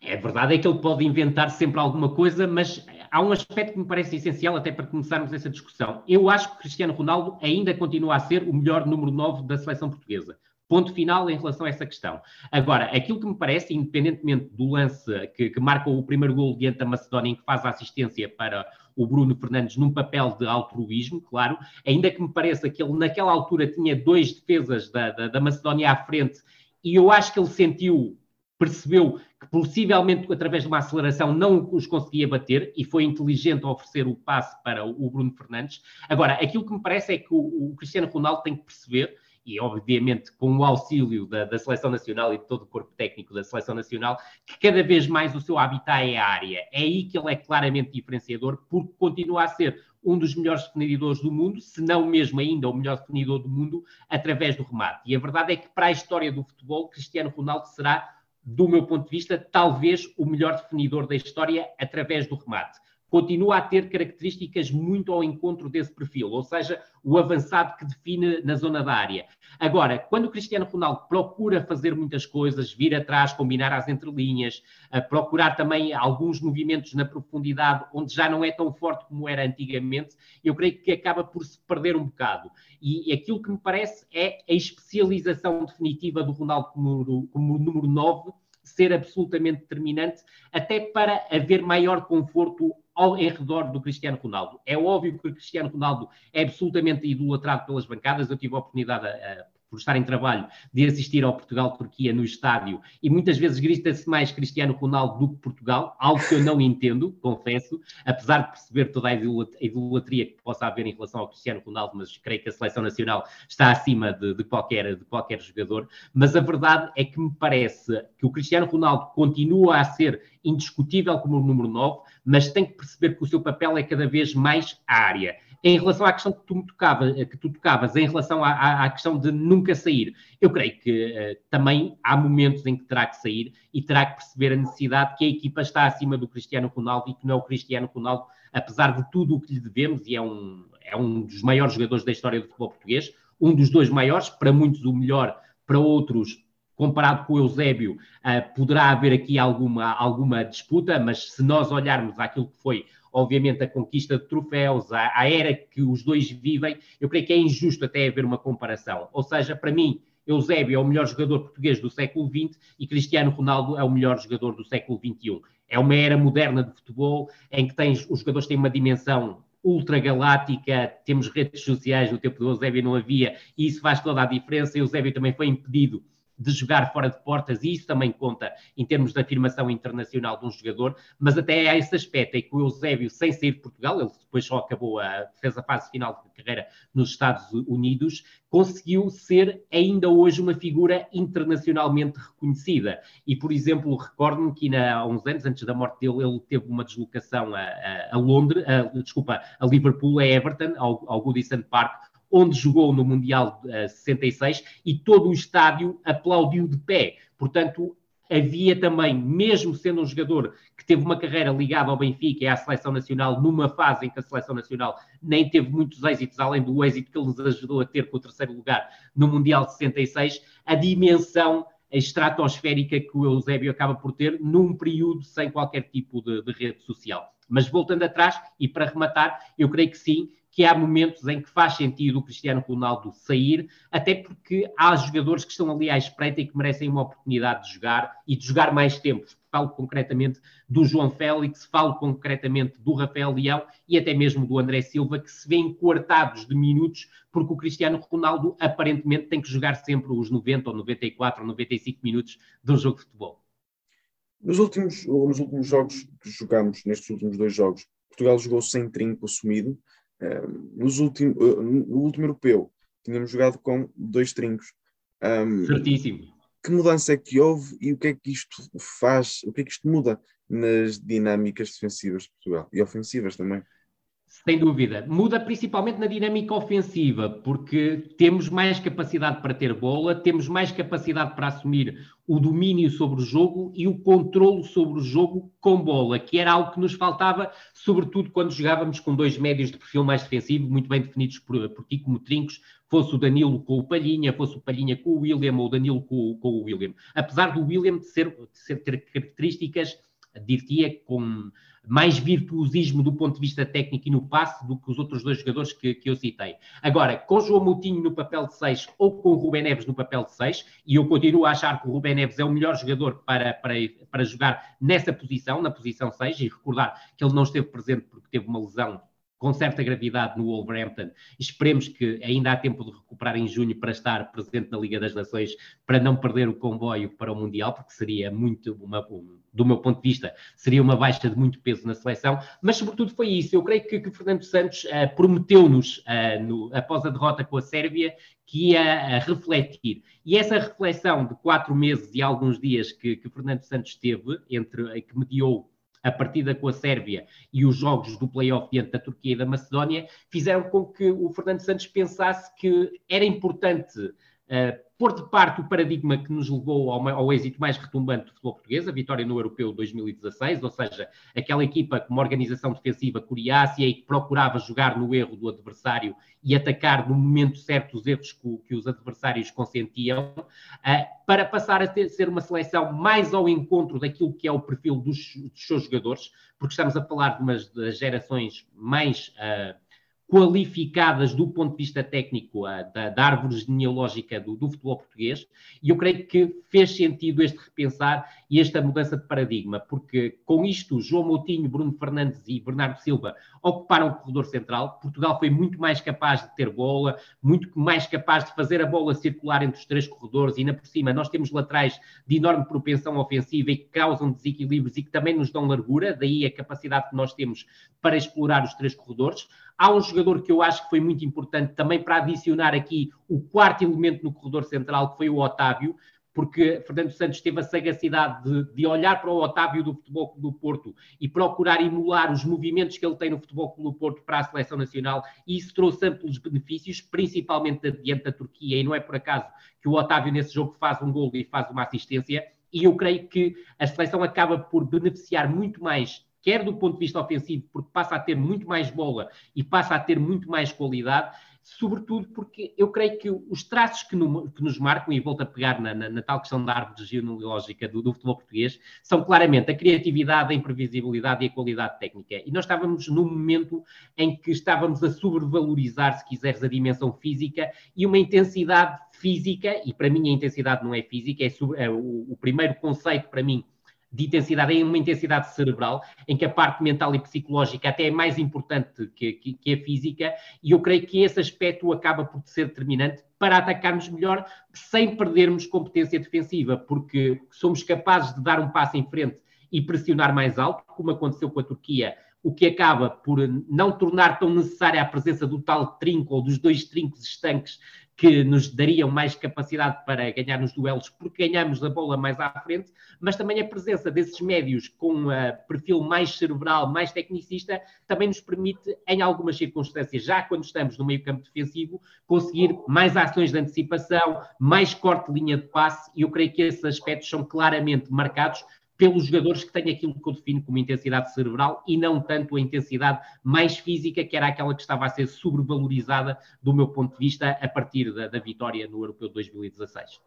É verdade, é que ele pode inventar sempre alguma coisa, mas há um aspecto que me parece essencial até para começarmos essa discussão. Eu acho que Cristiano Ronaldo ainda continua a ser o melhor número 9 da seleção portuguesa. Ponto final em relação a essa questão. Agora, aquilo que me parece, independentemente do lance que, que marca o primeiro gol diante da Macedónia, em que faz a assistência para o Bruno Fernandes num papel de altruísmo, claro, ainda que me pareça que ele naquela altura tinha dois defesas da, da, da Macedónia à frente, e eu acho que ele sentiu percebeu que possivelmente através de uma aceleração não os conseguia bater e foi inteligente oferecer o passe para o Bruno Fernandes. Agora, aquilo que me parece é que o, o Cristiano Ronaldo tem que perceber e obviamente com o auxílio da, da, Seleção Nacional e de todo o corpo técnico da Seleção Nacional, que cada vez mais o seu habitat é a área. É aí que ele é claramente diferenciador, porque continua a ser um dos melhores definidores do mundo, se não mesmo ainda o melhor definidor do mundo, através do remate. E a verdade é que para a história do futebol, Cristiano Ronaldo será, do meu ponto de vista, talvez o melhor definidor da história através do remate continua a ter características muito ao encontro desse perfil, ou seja, o avançado que define na zona da área. Agora, quando o Cristiano Ronaldo procura fazer muitas coisas, vir atrás, combinar as entrelinhas, procurar também alguns movimentos na profundidade, onde já não é tão forte como era antigamente, eu creio que acaba por se perder um bocado. E aquilo que me parece é a especialização definitiva do Ronaldo como, como número 9 ser absolutamente determinante, até para haver maior conforto ao, em redor do Cristiano Ronaldo. É óbvio que o Cristiano Ronaldo é absolutamente idolatrado pelas bancadas. Eu tive a oportunidade, a, a, por estar em trabalho, de assistir ao Portugal-Turquia no estádio e muitas vezes grita-se mais Cristiano Ronaldo do que Portugal, algo que eu não entendo, confesso, apesar de perceber toda a idolatria que possa haver em relação ao Cristiano Ronaldo, mas creio que a seleção nacional está acima de, de qualquer, de qualquer jogador. Mas a verdade é que me parece que o Cristiano Ronaldo continua a ser indiscutível como o número 9, mas tem que perceber que o seu papel é cada vez mais área. Em relação à questão que tu, que tu tocavas, em relação à, à, questão de nunca sair, eu creio que uh, também há momentos em que terá que sair e terá que perceber a necessidade que a equipa está acima do Cristiano Ronaldo e que não é o Cristiano Ronaldo, apesar de tudo o que lhe devemos, e é um, é um dos maiores jogadores da história do futebol português, um dos dois maiores, para muitos o melhor, para outros comparado com o Eusébio, uh, poderá haver aqui alguma, alguma disputa, mas se nós olharmos aquilo que foi, obviamente, a conquista de troféus, a, a, era que os dois vivem, eu creio que é injusto até haver uma comparação. Ou seja, para mim, Eusébio é o melhor jogador português do século XX e Cristiano Ronaldo é o melhor jogador do século XXI. É uma era moderna de futebol em que tens, os jogadores têm uma dimensão ultragaláctica, temos redes sociais, no tempo do Eusébio não havia, e isso faz toda a diferença. Eusébio também foi impedido de jogar fora de portas, e isso também conta em termos de afirmação internacional de um jogador, mas até há esse aspecto, é que o Eusébio, sem sair de Portugal, ele depois só acabou, a, fez a fase final de carreira nos Estados Unidos, conseguiu ser ainda hoje uma figura internacionalmente reconhecida. E, por exemplo, recordo-me que há uns anos, antes da morte dele, ele teve uma deslocação a, a, a Londres, a, desculpa, a Liverpool, a Everton, ao, ao Goodison Park, onde jogou no Mundial uh, 66 e todo o estádio aplaudiu de pé. Portanto, havia também, mesmo sendo um jogador que teve uma carreira ligada ao Benfica e à Seleção Nacional, numa fase em que a Seleção Nacional nem teve muitos êxitos, além do êxito que nos ajudou a ter com o terceiro lugar no Mundial de 66, a dimensão estratosférica que o Eusébio acaba por ter num período sem qualquer tipo de, de rede social. Mas voltando atrás, e para rematar, eu creio que sim, que há momentos em que faz sentido o Cristiano Ronaldo sair, até porque há jogadores que estão ali à espreita e que merecem uma oportunidade de jogar e de jogar mais tempo. Falo concretamente do João Félix, falo concretamente do Rafael Leão e até mesmo do André Silva, que se vêem cortados de minutos, porque o Cristiano Ronaldo aparentemente tem que jogar sempre os 90 ou 94 ou 95 minutos de um jogo de futebol. Nos últimos, nos últimos jogos que jogamos, nestes últimos dois jogos, Portugal jogou sem trinco assumido, nos últimos, uh, no último europeu, tínhamos jogado com dois trincos. Um, Certíssimo. Que mudança é que houve e o que é que isto faz, o que é que isto muda nas dinâmicas defensivas de Portugal e ofensivas também? Sem dúvida. Muda principalmente na dinâmica ofensiva, porque temos mais capacidade para ter bola, temos mais capacidade para assumir o domínio sobre o jogo e o controle sobre o jogo com bola, que era algo que nos faltava, sobretudo quando jogávamos com dois médios de perfil mais defensivo, muito bem definidos por, por ti como trincos, fosse o Danilo com o Palhinha, fosse o Palhinha com o William ou o Danilo com, com o William. Apesar do William de, ser, de ser, ter características, diria, com mais virtuosismo do ponto de vista técnico e no passe do que os outros dois jogadores que, que eu citei. Agora, com João Moutinho no papel de 6 ou com o Rubén Neves no papel de 6, e eu continuo a achar que o Rubén Neves é o melhor jogador para, para, para jogar nessa posição, na posição 6, e recordar que ele não esteve presente porque teve uma lesão com certa gravidade no Wolverhampton. Esperemos que ainda há tempo de recuperar em junho para estar presente na Liga das Nações, para não perder o comboio para o Mundial, porque seria muito, uma, do meu ponto de vista, seria uma baixa de muito peso na seleção. Mas, sobretudo, foi isso. Eu creio que, que Fernando Santos uh, prometeu-nos, uh, após a derrota com a Sérvia, que ia uh, refletir. E essa reflexão de quatro meses e alguns dias que, que Fernando Santos teve, entre, que mediou a partida com a Sérvia e os jogos do play-off diante da Turquia e da Macedónia, fizeram com que o Fernando Santos pensasse que era importante uh, pôr de parte o paradigma que nos levou ao, ao, êxito mais retumbante do futebol português, a vitória no Europeu 2016, ou seja, aquela equipa com uma organização defensiva coriácea e que procurava jogar no erro do adversário e atacar no momento certo os erros que, que os adversários consentiam, uh, para passar a ter, ser uma seleção mais ao encontro daquilo que é o perfil dos, dos seus jogadores, porque estamos a falar de umas das gerações mais. Uh, qualificadas do ponto de vista técnico da, da árvore genealógica do, do, futebol português, e eu creio que fez sentido este repensar e esta mudança de paradigma, porque com isto João Moutinho, Bruno Fernandes e Bernardo Silva ocuparam o corredor central, Portugal foi muito mais capaz de ter bola, muito mais capaz de fazer a bola circular entre os três corredores, e ainda por cima nós temos laterais de enorme propensão ofensiva e que causam desequilíbrios e que também nos dão largura, daí a capacidade que nós temos para explorar os três corredores. Há um jogador que eu acho que foi muito importante também para adicionar aqui o quarto elemento no corredor central, que foi o Otávio, porque Fernando Santos teve a sagacidade de, de, olhar para o Otávio do Futebol Clube do Porto e procurar emular os movimentos que ele tem no Futebol Clube do Porto para a seleção nacional, e isso trouxe amplos benefícios, principalmente diante da Turquia, e não é por acaso que o Otávio nesse jogo faz um gol e faz uma assistência, e eu creio que a seleção acaba por beneficiar muito mais quer do ponto de vista ofensivo, porque passa a ter muito mais bola e passa a ter muito mais qualidade, sobretudo porque eu creio que os traços que, no, que nos marcam, e volto a pegar na, na, na, tal questão da árvore genealógica do, do futebol português, são claramente a criatividade, a imprevisibilidade e a qualidade técnica. E nós estávamos num momento em que estávamos a sobrevalorizar, se quiseres, a dimensão física e uma intensidade física, e para mim a intensidade não é física, é, sobre, é o, o primeiro conceito para mim de intensidade, é uma intensidade cerebral, em que a parte mental e psicológica até é mais importante que, que, que, a física, e eu creio que esse aspecto acaba por ser determinante para atacarmos melhor sem perdermos competência defensiva, porque somos capazes de dar um passo em frente e pressionar mais alto, como aconteceu com a Turquia, o que acaba por não tornar tão necessária a presença do tal trinco ou dos dois trincos estanques que nos dariam mais capacidade para ganhar nos duelos, porque ganhamos a bola mais à frente, mas também a presença desses médios com uh, perfil mais cerebral, mais tecnicista, também nos permite, em algumas circunstâncias, já quando estamos no meio campo defensivo, conseguir mais ações de antecipação, mais corte de linha de passe, e eu creio que esses aspectos são claramente marcados pelos jogadores que têm aquilo que eu defino como intensidade cerebral e não tanto a intensidade mais física, que era aquela que estava a ser sobrevalorizada do meu ponto de vista a partir da, da vitória no Europeu de 2016.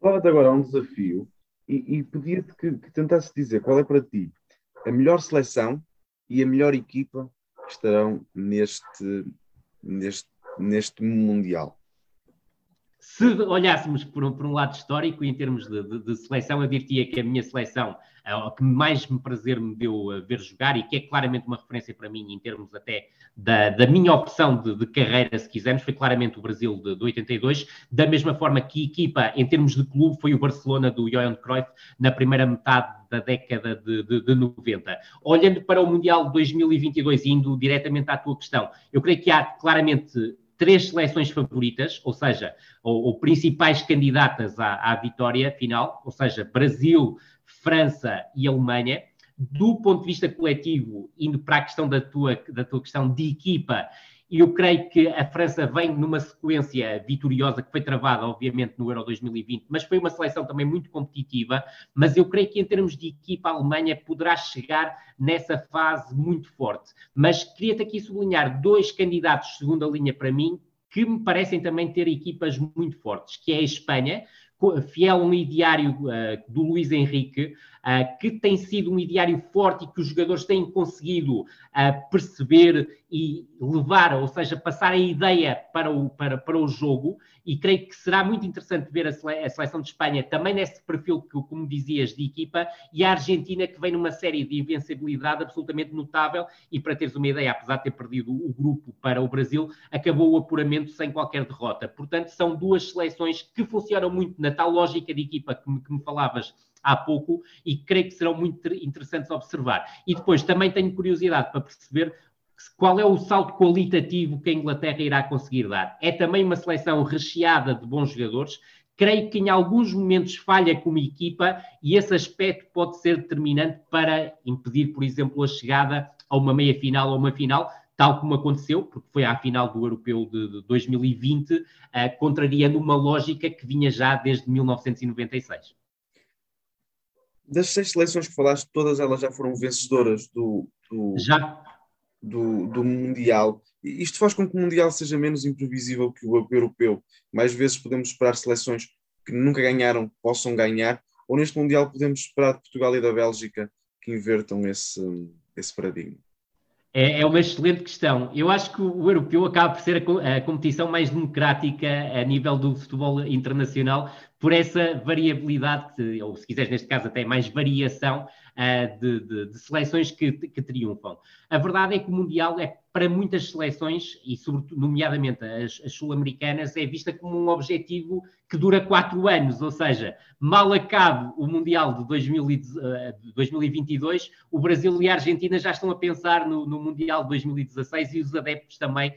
Falava-te agora um desafio e, e pedia-te que, que tentasse dizer qual é para ti a melhor seleção e a melhor equipa que estarão neste, neste, neste Mundial se olhássemos por um, por um, lado histórico, em termos de, de, de, seleção, eu diria que a minha seleção, a que mais me prazer me deu a ver jogar e que é claramente uma referência para mim em termos até da, da minha opção de, de, carreira, se quisermos, foi claramente o Brasil de, de, 82, da mesma forma que equipa, em termos de clube, foi o Barcelona do Johan Cruyff na primeira metade da década de, de 90. Olhando para o Mundial de 2022 e indo diretamente à tua questão, eu creio que há claramente três seleções favoritas, ou seja, ou, ou principais candidatas à, à, vitória final, ou seja, Brasil, França e Alemanha. Do ponto de vista coletivo, indo para a questão da tua, da tua questão de equipa, e eu creio que a França vem numa sequência vitoriosa que foi travada, obviamente, no Euro 2020, mas foi uma seleção também muito competitiva. Mas eu creio que, em termos de equipa, a Alemanha poderá chegar nessa fase muito forte. Mas queria-te aqui sublinhar dois candidatos de segunda linha para mim que me parecem também ter equipas muito fortes, que é a Espanha, fiel um ideário uh, do Luís Henrique, que tem sido um ideário forte e que os jogadores têm conseguido uh, perceber e levar, ou seja, passar a ideia para o, para, para o jogo, e creio que será muito interessante ver a, sele, a seleção de Espanha também nesse perfil que, como dizias, de equipa, e a Argentina que vem numa série de invencibilidade absolutamente notável, e para teres uma ideia, apesar de ter perdido o grupo para o Brasil, acabou o apuramento sem qualquer derrota. Portanto, são duas seleções que funcionam muito na tal lógica de equipa que me, que me falavas há pouco e creio que serão muito interessantes observar. E depois também tenho curiosidade para perceber qual é o salto qualitativo que a Inglaterra irá conseguir dar. É também uma seleção recheada de bons jogadores creio que em alguns momentos falha como equipa e esse aspecto pode ser determinante para impedir, por exemplo, a chegada a uma meia final ou uma final, tal como aconteceu, porque foi à final do Europeu de 2020, uh, eh, contrariando uma lógica que vinha já desde 1996. Das seis seleções que falaste, todas elas já foram vencedoras do, do, do, do Mundial. Isto faz com que o Mundial seja menos imprevisível que o Europeu. Mais vezes podemos esperar seleções que nunca ganharam possam ganhar, ou neste Mundial podemos esperar de Portugal e da Bélgica que invertam esse, esse paradigma. É, é, uma excelente questão. Eu acho que o europeu acaba por ser a, a, competição mais democrática a nível do futebol internacional, por essa variabilidade, ou se quiseres, neste caso, até mais variação uh, de, de, de, seleções que, que triunfam. A verdade é que o Mundial é para muitas seleções, e sobretudo, nomeadamente as, as sul-americanas, é vista como um objetivo que dura quatro anos, ou seja, mal acabe o Mundial de 2022, eh, o Brasil e a Argentina já estão a pensar no, no Mundial de 2016 e os adeptos também,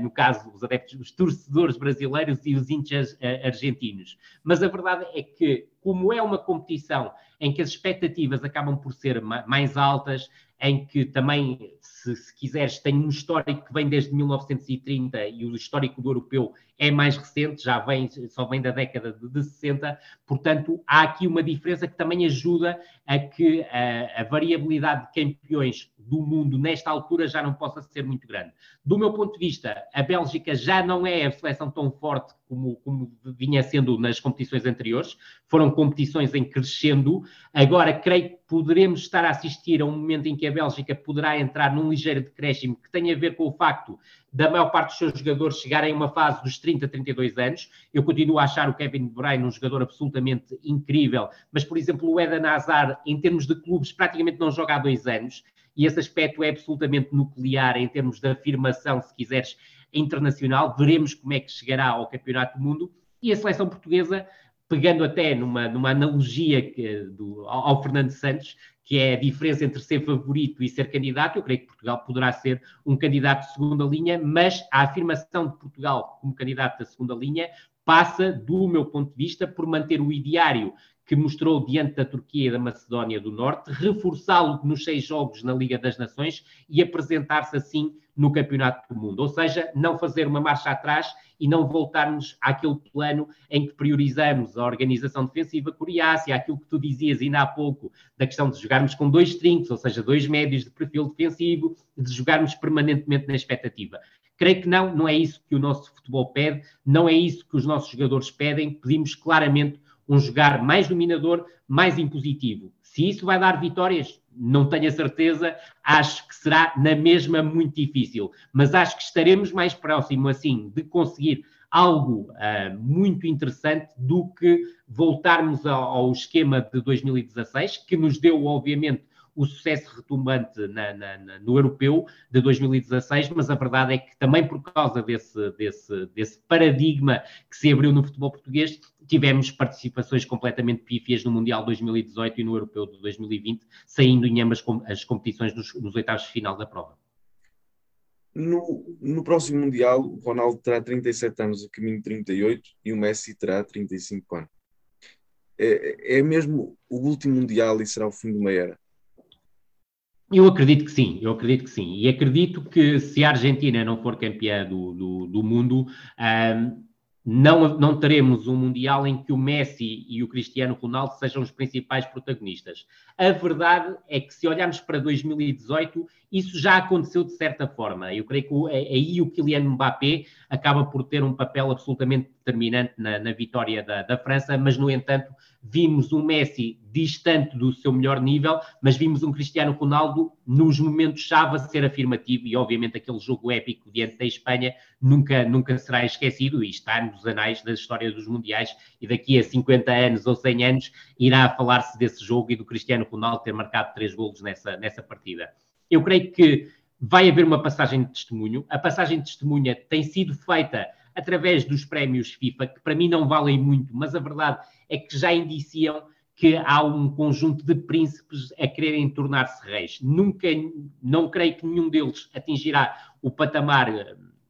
no caso, os adeptos, os torcedores brasileiros e os índios uh, argentinos. Mas a verdade é que, como é uma competição em que as expectativas acabam por ser mais altas, em que também, se, se, quiseres, tem um histórico que vem desde 1930 e o histórico do europeu é mais recente, já vem, só vem da década de, de 60, portanto, há aqui uma diferença que também ajuda a que a, a, variabilidade de campeões do mundo nesta altura já não possa ser muito grande. Do meu ponto de vista, a Bélgica já não é a seleção tão forte como, como vinha sendo nas competições anteriores, foram competições em crescendo, agora creio que poderemos estar a assistir a um momento em que a Bélgica poderá entrar num ligeiro decréscimo que tem a ver com o facto da maior parte dos seus jogadores chegarem a uma fase dos 30, 32 anos. Eu continuo a achar o Kevin De Bruyne um jogador absolutamente incrível, mas, por exemplo, o Eden Hazard, em termos de clubes, praticamente não joga há dois anos, e esse aspecto é absolutamente nuclear em termos de afirmação, se quiseres, internacional. Veremos como é que chegará ao Campeonato do Mundo. E a seleção portuguesa, pegando até numa, numa analogia que, do, ao, Fernando Santos, que é a diferença entre ser favorito e ser candidato. Eu creio que Portugal poderá ser um candidato de segunda linha, mas a afirmação de Portugal como candidato da segunda linha passa, do meu ponto de vista, por manter o ideário que mostrou diante da Turquia e da Macedónia do Norte, reforçá-lo nos seis jogos na Liga das Nações e apresentar-se assim no Campeonato do Mundo. Ou seja, não fazer uma marcha atrás e não voltarmos àquele plano em que priorizamos a organização defensiva coriácea, aquilo que tu dizias ainda há pouco, da questão de jogarmos com dois trinques, ou seja, dois médios de perfil defensivo, de jogarmos permanentemente na expectativa. Creio que não, não é isso que o nosso futebol pede, não é isso que os nossos jogadores pedem, pedimos claramente um jogar mais dominador, mais impositivo. Se isso vai dar vitórias, não tenho a certeza, acho que será na mesma muito difícil, mas acho que estaremos mais próximo assim de conseguir algo uh, muito interessante do que voltarmos ao, ao, esquema de 2016, que nos deu, obviamente, o sucesso retumbante na, na, na, no europeu de 2016, mas a verdade é que também por causa desse, desse, desse paradigma que se abriu no futebol português, tivemos participações completamente pífias no Mundial 2018 e no Europeu de 2020, saindo em ambas as competições nos, nos oitavos de final da prova. No, no, próximo Mundial, o Ronaldo terá 37 anos, a caminho de 38, e o Messi terá 35 anos. É, é mesmo o último Mundial e será o fim de uma era? Eu acredito que sim, eu acredito que sim. E acredito que se a Argentina não for campeã do, do, do mundo, um, não, não teremos um Mundial em que o Messi e o Cristiano Ronaldo sejam os principais protagonistas. A verdade é que, se olharmos para 2018, isso já aconteceu de certa forma. Eu creio que é, aí o Kylian Mbappé acaba por ter um papel absolutamente determinante na, na vitória da, da, França, mas, no entanto, vimos um Messi distante do seu melhor nível, mas vimos um Cristiano Ronaldo nos momentos-chave a ser afirmativo e, obviamente, aquele jogo épico diante da Espanha nunca, nunca será esquecido e está nos anais da história dos Mundiais e daqui a 50 anos ou 100 anos irá falar-se desse jogo e do Cristiano Ronaldo ter marcado três golos nessa, nessa partida. Eu creio que vai haver uma passagem de testemunho. A passagem de testemunha tem sido feita através dos prémios FIFA, que para mim não valem muito, mas a verdade é que já indiciam que há um conjunto de príncipes a quererem tornar-se reis. Nunca, não creio que nenhum deles atingirá o patamar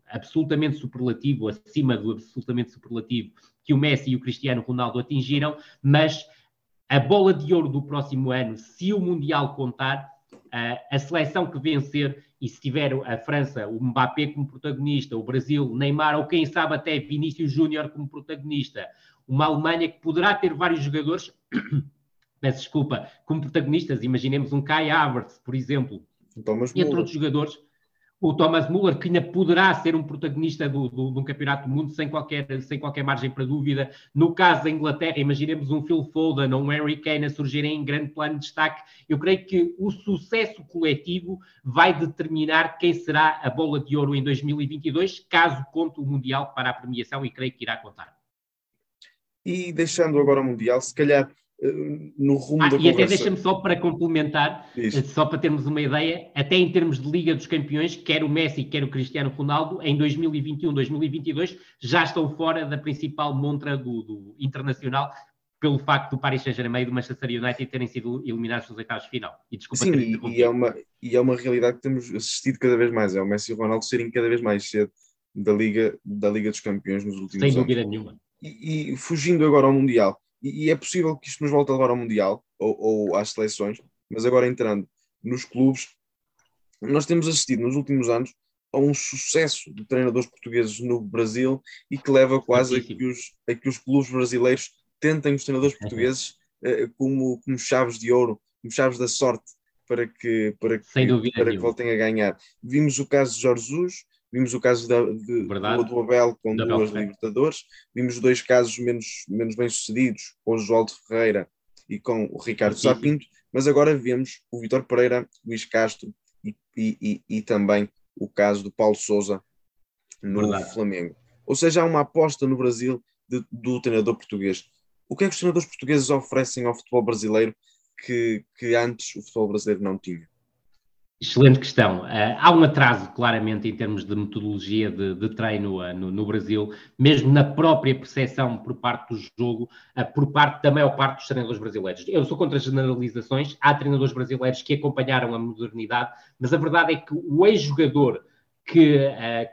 absolutamente superlativo, acima do absolutamente superlativo, que o Messi e o Cristiano Ronaldo atingiram, mas a bola de ouro do próximo ano, se o Mundial contar, a seleção que vencer, e se tiver a França, o Mbappé como protagonista, o Brasil, Neymar, ou quem sabe até Vinícius Júnior como protagonista, uma Alemanha que poderá ter vários jogadores, peço desculpa, como protagonistas, imaginemos um Kai Havertz, por exemplo, entre outros jogadores, o Thomas Muller, que ainda poderá ser um protagonista do, do, do campeonato do mundo sem qualquer, sem qualquer margem para dúvida. No caso da Inglaterra, imaginemos um Phil Foden ou um Harry Kane a surgirem em grande plano de destaque. Eu creio que o sucesso coletivo vai determinar quem será a bola de ouro em 2022, caso conte o Mundial para a premiação, e creio que irá contar. E deixando agora o Mundial, se calhar no rumo ah, da E até deixa-me só para complementar, Isso. Eh, só para termos uma ideia, até em termos de Liga dos Campeões, quer o Messi, quer o Cristiano Ronaldo, em 2021, 2022, já estão fora da principal montra do, do internacional, pelo facto do Paris Saint-Germain e do Manchester United terem sido eliminados nos oitavos de final. E desculpa Sim, e, é uma, e é uma realidade que temos assistido cada vez mais, é o Messi e o Ronaldo serem cada vez mais cedo da Liga, da Liga dos Campeões nos últimos Sem anos. Sem dúvida nenhuma. E, e fugindo agora ao Mundial, e, é possível que isto nos volte agora ao Mundial ou, ou às seleções, mas agora entrando nos clubes, nós temos assistido nos últimos anos a um sucesso de treinadores portugueses no Brasil e que leva quase a que os, a que os clubes brasileiros tentem os treinadores uhum. portugueses uh, como, como chaves de ouro, como chaves da sorte para que, para que, para que voltem a ganhar. Vimos o caso de Jorge Jesus, Vimos o caso da, de, do, do Abel com da duas Libertadores, vimos dois casos menos, menos bem sucedidos, com o João de Ferreira e com o Ricardo Sapinto, mas agora vemos o Vitor Pereira, Luís Castro e, e, e, também o caso do Paulo Souza no Verdade. Flamengo. Ou seja, há uma aposta no Brasil de, do treinador português. O que é que os treinadores portugueses oferecem ao futebol brasileiro que, que antes o futebol brasileiro não tinha? Excelente questão. Uh, há um atraso, claramente, em termos de metodologia de, de treino uh, no, no, Brasil, mesmo na própria percepção por parte do jogo, uh, por parte da maior parte dos treinadores brasileiros. Eu sou contra as generalizações, há treinadores brasileiros que acompanharam a modernidade, mas a verdade é que o ex-jogador que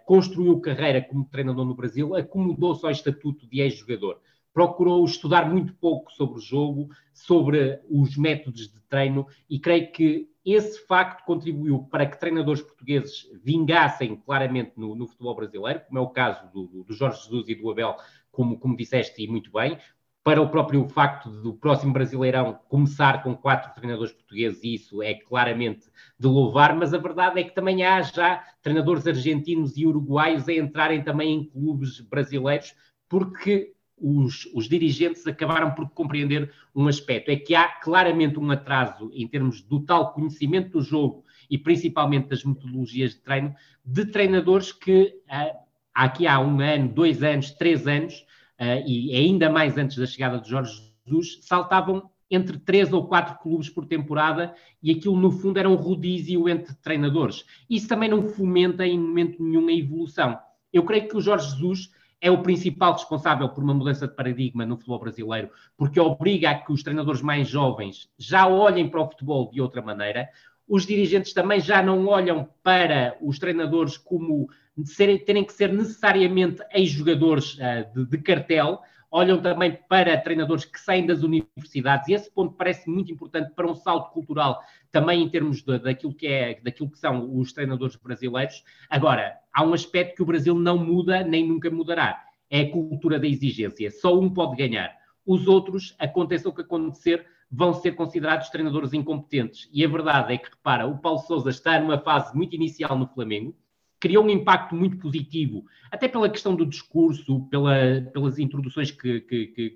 construiu carreira como treinador no Brasil acomodou-se ao estatuto de ex-jogador procurou estudar muito pouco sobre o jogo, sobre os métodos de treino, e creio que esse facto contribuiu para que treinadores portugueses vingassem claramente no, no futebol brasileiro, como é o caso do, do, Jorge Jesus e do Abel, como, como disseste e muito bem, para o próprio facto do próximo Brasileirão começar com quatro treinadores portugueses, isso é claramente de louvar, mas a verdade é que também há já treinadores argentinos e uruguaios a entrarem também em clubes brasileiros, porque os, os, dirigentes acabaram por compreender um aspecto: é que há claramente um atraso em termos do tal conhecimento do jogo e principalmente das metodologias de treino, de treinadores que uh, aqui há um ano, dois anos, três anos, uh, e ainda mais antes da chegada de Jorge Jesus, saltavam entre três ou quatro clubes por temporada e aquilo no fundo era um rodízio entre treinadores. Isso também não fomenta em momento nenhum a evolução. Eu creio que o Jorge Jesus é o principal responsável por uma mudança de paradigma no futebol brasileiro, porque obriga a que os treinadores mais jovens já olhem para o futebol de outra maneira. Os dirigentes também já não olham para os treinadores como serem, terem que ser necessariamente ex-jogadores uh, de, de cartel, olham também para treinadores que saem das universidades, e esse ponto parece muito importante para um salto cultural, também em termos de, daquilo, que é, daquilo que são os treinadores brasileiros. Agora, há um aspecto que o Brasil não muda nem nunca mudará, é a cultura da exigência. Só um pode ganhar. Os outros, aconteça o que acontecer, vão ser considerados treinadores incompetentes. E a verdade é que, repara, o Paulo Sousa está numa fase muito inicial no Flamengo, criou um impacto muito positivo, até pela questão do discurso, pela, pelas introduções que, que, que,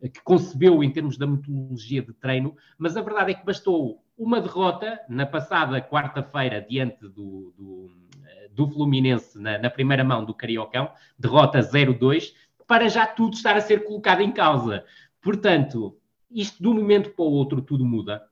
que, concebeu em termos da metodologia de treino, mas a verdade é que bastou uma derrota na passada quarta-feira diante do, do, do Fluminense na, na, primeira mão do Cariocão, derrota 0-2, para já tudo estar a ser colocado em causa. Portanto, isto de um momento para o outro tudo muda.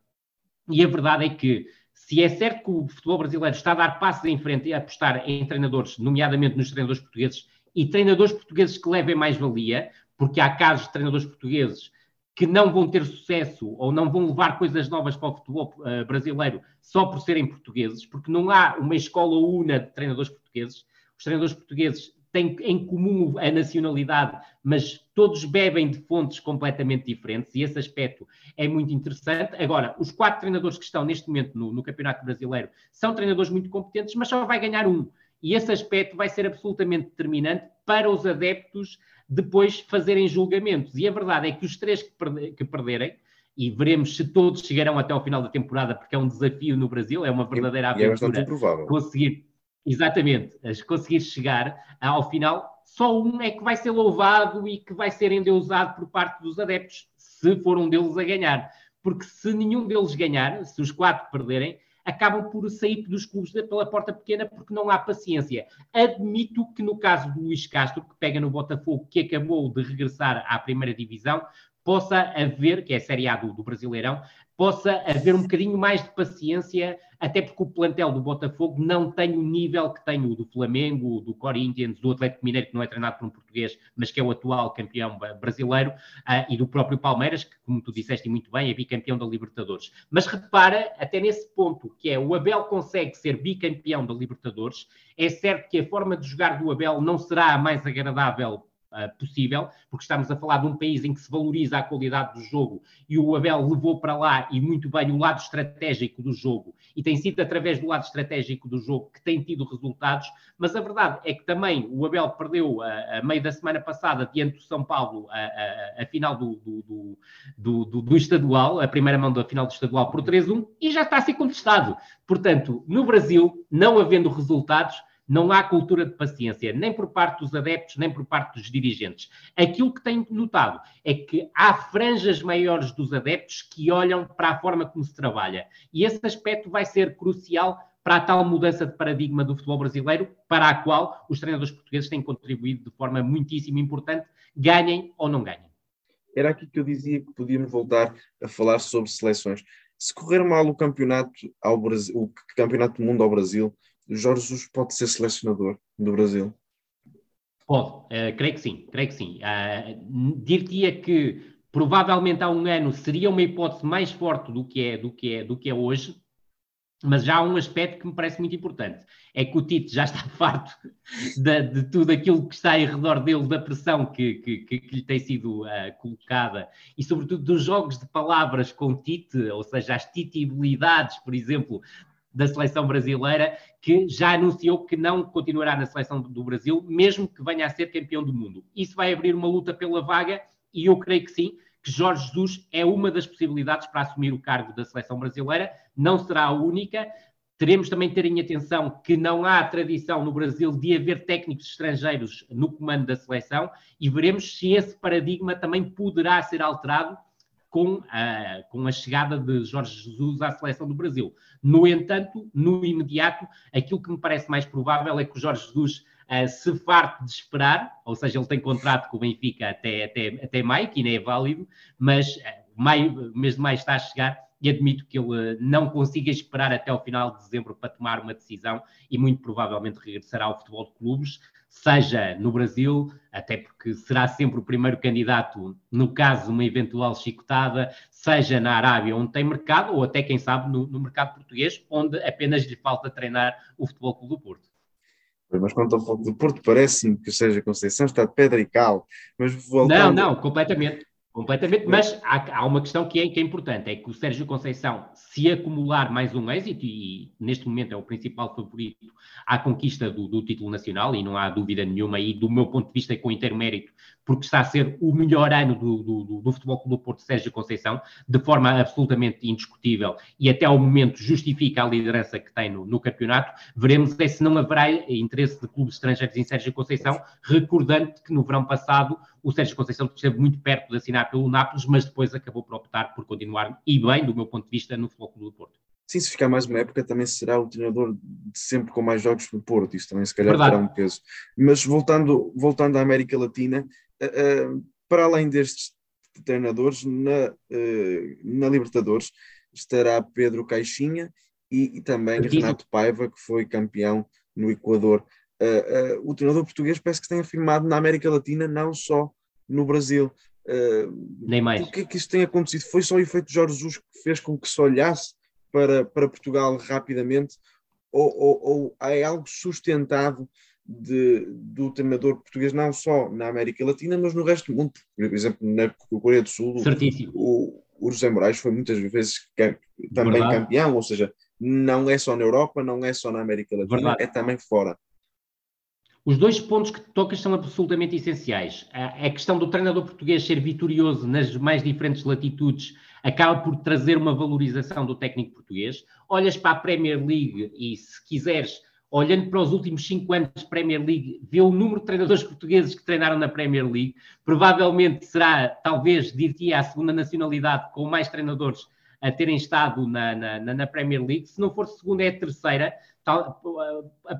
E a verdade é que se é certo que o futebol brasileiro está a dar passos em frente e a apostar em treinadores, nomeadamente nos treinadores portugueses, e treinadores portugueses que levem mais valia, porque há casos de treinadores portugueses que não vão ter sucesso ou não vão levar coisas novas para o futebol uh, brasileiro só por serem portugueses, porque não há uma escola una de treinadores portugueses. Os treinadores portugueses têm em comum a nacionalidade, mas todos bebem de fontes completamente diferentes, e esse aspecto é muito interessante. Agora, os quatro treinadores que estão neste momento no, no Campeonato Brasileiro são treinadores muito competentes, mas só vai ganhar um. E esse aspecto vai ser absolutamente determinante para os adeptos depois fazerem julgamentos. E a verdade é que os três que, que perderem, e veremos se todos chegarão até ao final da temporada, porque é um desafio no Brasil, é uma verdadeira aventura. E é bastante improvável. Conseguir, exatamente, conseguir chegar ao final, só um é que vai ser louvado e que vai ser endeusado por parte dos adeptos, se for um deles a ganhar. Porque se nenhum deles ganhar, se os quatro perderem, acabam por sair dos clubes pela porta pequena porque não há paciência. Admito que no caso do Luís Castro, que pega no Botafogo, que acabou de regressar à primeira divisão, possa haver, que é a Série A do, do Brasileirão, possa haver um bocadinho mais de paciência, até porque o plantel do Botafogo não tem o nível que tem o do Flamengo, do Corinthians, do Atlético Mineiro, que não é treinado por um português, mas que é o atual campeão brasileiro, uh, e do próprio Palmeiras, que, como tu disseste muito bem, é bicampeão da Libertadores. Mas repara, até nesse ponto, que é o Abel consegue ser bicampeão da Libertadores, é certo que a forma de jogar do Abel não será a mais agradável possível, porque estamos a falar de um país em que se valoriza a qualidade do jogo e o Abel levou para lá e muito bem o lado estratégico do jogo e tem sido através do lado estratégico do jogo que tem tido resultados, mas a verdade é que também o Abel perdeu a, a meio da semana passada diante do São Paulo a, a, a final do, do, do, do, do estadual, a primeira mão da final do estadual por 3-1 e já está a ser contestado. Portanto, no Brasil, não havendo resultados, não há cultura de paciência, nem por parte dos adeptos, nem por parte dos dirigentes. Aquilo que tenho notado é que há franjas maiores dos adeptos que olham para a forma como se trabalha. E esse aspecto vai ser crucial para a tal mudança de paradigma do futebol brasileiro, para a qual os treinadores portugueses têm contribuído de forma muitíssimo importante, ganhem ou não ganhem. Era aqui que eu dizia que podíamos voltar a falar sobre seleções. Se correr mal o campeonato, ao Brasil, o campeonato do mundo ao Brasil, Jorge Jesus pode ser selecionador do Brasil? Pode, uh, creio que sim, creio que sim. Uh, Dir-te-ia que provavelmente há um ano seria uma hipótese mais forte do que é, do que é, do que é hoje, mas já há um aspecto que me parece muito importante. É que o Tite já está farto de, de tudo aquilo que está em redor dele, da pressão que, que, que, que lhe tem sido uh, colocada e, sobretudo, dos jogos de palavras com Tite, ou seja, as titibilidades, por exemplo, da seleção brasileira, que já anunciou que não continuará na seleção do Brasil, mesmo que venha a ser campeão do mundo. Isso vai abrir uma luta pela vaga e eu creio que sim, que Jorge Jesus é uma das possibilidades para assumir o cargo da seleção brasileira, não será a única. Teremos também ter em atenção que não há tradição no Brasil de haver técnicos estrangeiros no comando da seleção e veremos se esse paradigma também poderá ser alterado com a, com a chegada de Jorge Jesus à seleção do Brasil. No entanto, no imediato, aquilo que me parece mais provável é que o Jorge Jesus uh, se farte de esperar, ou seja, ele tem contrato com o Benfica até, até, até maio, que ainda é válido, mas uh, maio, mês de maio está a chegar e admito que ele não consiga esperar até o final de dezembro para tomar uma decisão e muito provavelmente regressará ao futebol de clubes, seja no Brasil, até porque será sempre o primeiro candidato no caso de uma eventual chicotada, seja na Arábia, onde tem mercado, ou até, quem sabe, no, no mercado português, onde apenas lhe falta treinar o Futebol Clube do Porto. Mas quanto ao Futebol do Porto, parece-me que seja Conceição está de pedra e cal. Mas voltando... Não, não, completamente. Completamente, mas há, há, uma questão que é, que é importante, é que o Sérgio Conceição, se acumular mais um êxito, e, neste momento é o principal favorito à conquista do, do, título nacional, e não há dúvida nenhuma, e do meu ponto de vista com inteiro mérito, porque está a ser o melhor ano do, do, do Futebol Clube do Porto Sérgio Conceição, de forma absolutamente indiscutível, e até ao momento justifica a liderança que tem no, no campeonato, veremos é se não haverá interesse de clubes estrangeiros em Sérgio Conceição, recordando que no verão passado o Sérgio Conceição esteve muito perto de assinar pelo Nápoles, mas depois acabou por optar por continuar, e bem, do meu ponto de vista, no Futebol Clube do Porto. Sim, se ficar mais uma época, também será o treinador de sempre com mais jogos no Porto, isso também se calhar Verdade. terá um peso. Mas voltando, voltando à América Latina, uh, uh, para além destes treinadores, na, uh, na Libertadores estará Pedro Caixinha e, e também Renato Paiva, que foi campeão no Equador uh, uh, o treinador português parece que tem afirmado na América Latina, não só no Brasil. Uh, Nem mais. O que é que isto tem acontecido? Foi só o efeito de Jorge Jesus que fez com que se olhasse para, para Portugal rapidamente? Ou, ou, ou é algo sustentado de, do treinador português, não só na América Latina, mas no resto do mundo. Por exemplo, na Coreia do Sul, o, o, José Moraes foi muitas vezes também Verdade. campeão, ou seja, não é só na Europa, não é só na América Latina, Verdade. é também fora. Os dois pontos que tocas são absolutamente essenciais. A, a questão do treinador português ser vitorioso nas mais diferentes latitudes acaba por trazer uma valorização do técnico português. Olhas para a Premier League e, se quiseres, olhando para os últimos cinco anos de Premier League, vê o número de treinadores portugueses que treinaram na Premier League. Provavelmente será, talvez, diria, a segunda nacionalidade com mais treinadores a terem estado na, na, na Premier League. Se não for segunda, é a terceira. Tal,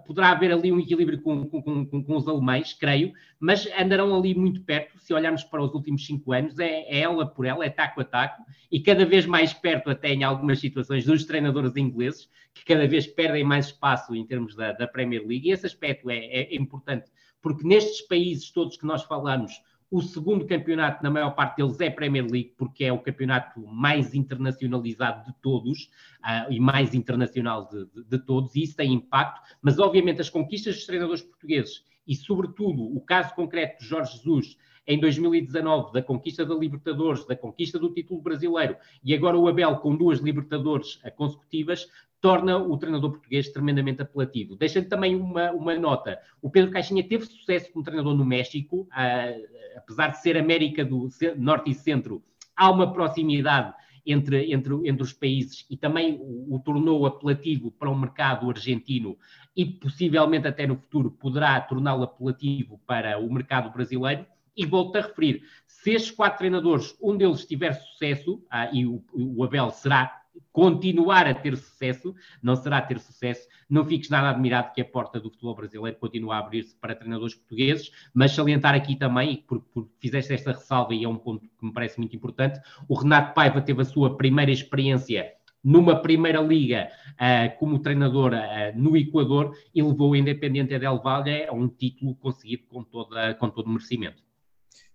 poderá haver ali um equilíbrio com, com, com, com, os alemães, creio, mas andarão ali muito perto. Se olharmos para os últimos cinco anos, é, é, ela por ela, é taco a taco, e cada vez mais perto, até em algumas situações, dos treinadores ingleses, que cada vez perdem mais espaço em termos da, da Premier League. E esse aspecto é, é importante, porque nestes países todos que nós falamos, o segundo campeonato, na maior parte deles, é Premier League, porque é o campeonato mais internacionalizado de todos uh, e mais internacional de, de, de, todos, e isso tem impacto. Mas, obviamente, as conquistas dos treinadores portugueses e, sobretudo, o caso concreto de Jorge Jesus em 2019, da conquista da Libertadores, da conquista do título brasileiro, e agora o Abel com duas Libertadores consecutivas, torna o treinador português tremendamente apelativo. Deixa-lhe também uma, uma nota. O Pedro Caixinha teve sucesso como treinador no México, uh, apesar de ser América do Norte e Centro, há uma proximidade entre, entre, entre os países e também o, o, tornou apelativo para o mercado argentino e possivelmente até no futuro poderá torná-lo apelativo para o mercado brasileiro. E volto a referir, se estes quatro treinadores, um deles tiver sucesso, ah, e o, o Abel será continuar a ter sucesso, não será ter sucesso, não fiques nada admirado que a porta do futebol brasileiro continue a abrir-se para treinadores portugueses, mas salientar aqui também, porque, porque fizeste esta ressalva e é um ponto que me parece muito importante, o Renato Paiva teve a sua primeira experiência numa primeira liga uh, como treinador uh, no Equador e levou o Independente Del Valle a um título conseguido com, toda, com todo o merecimento.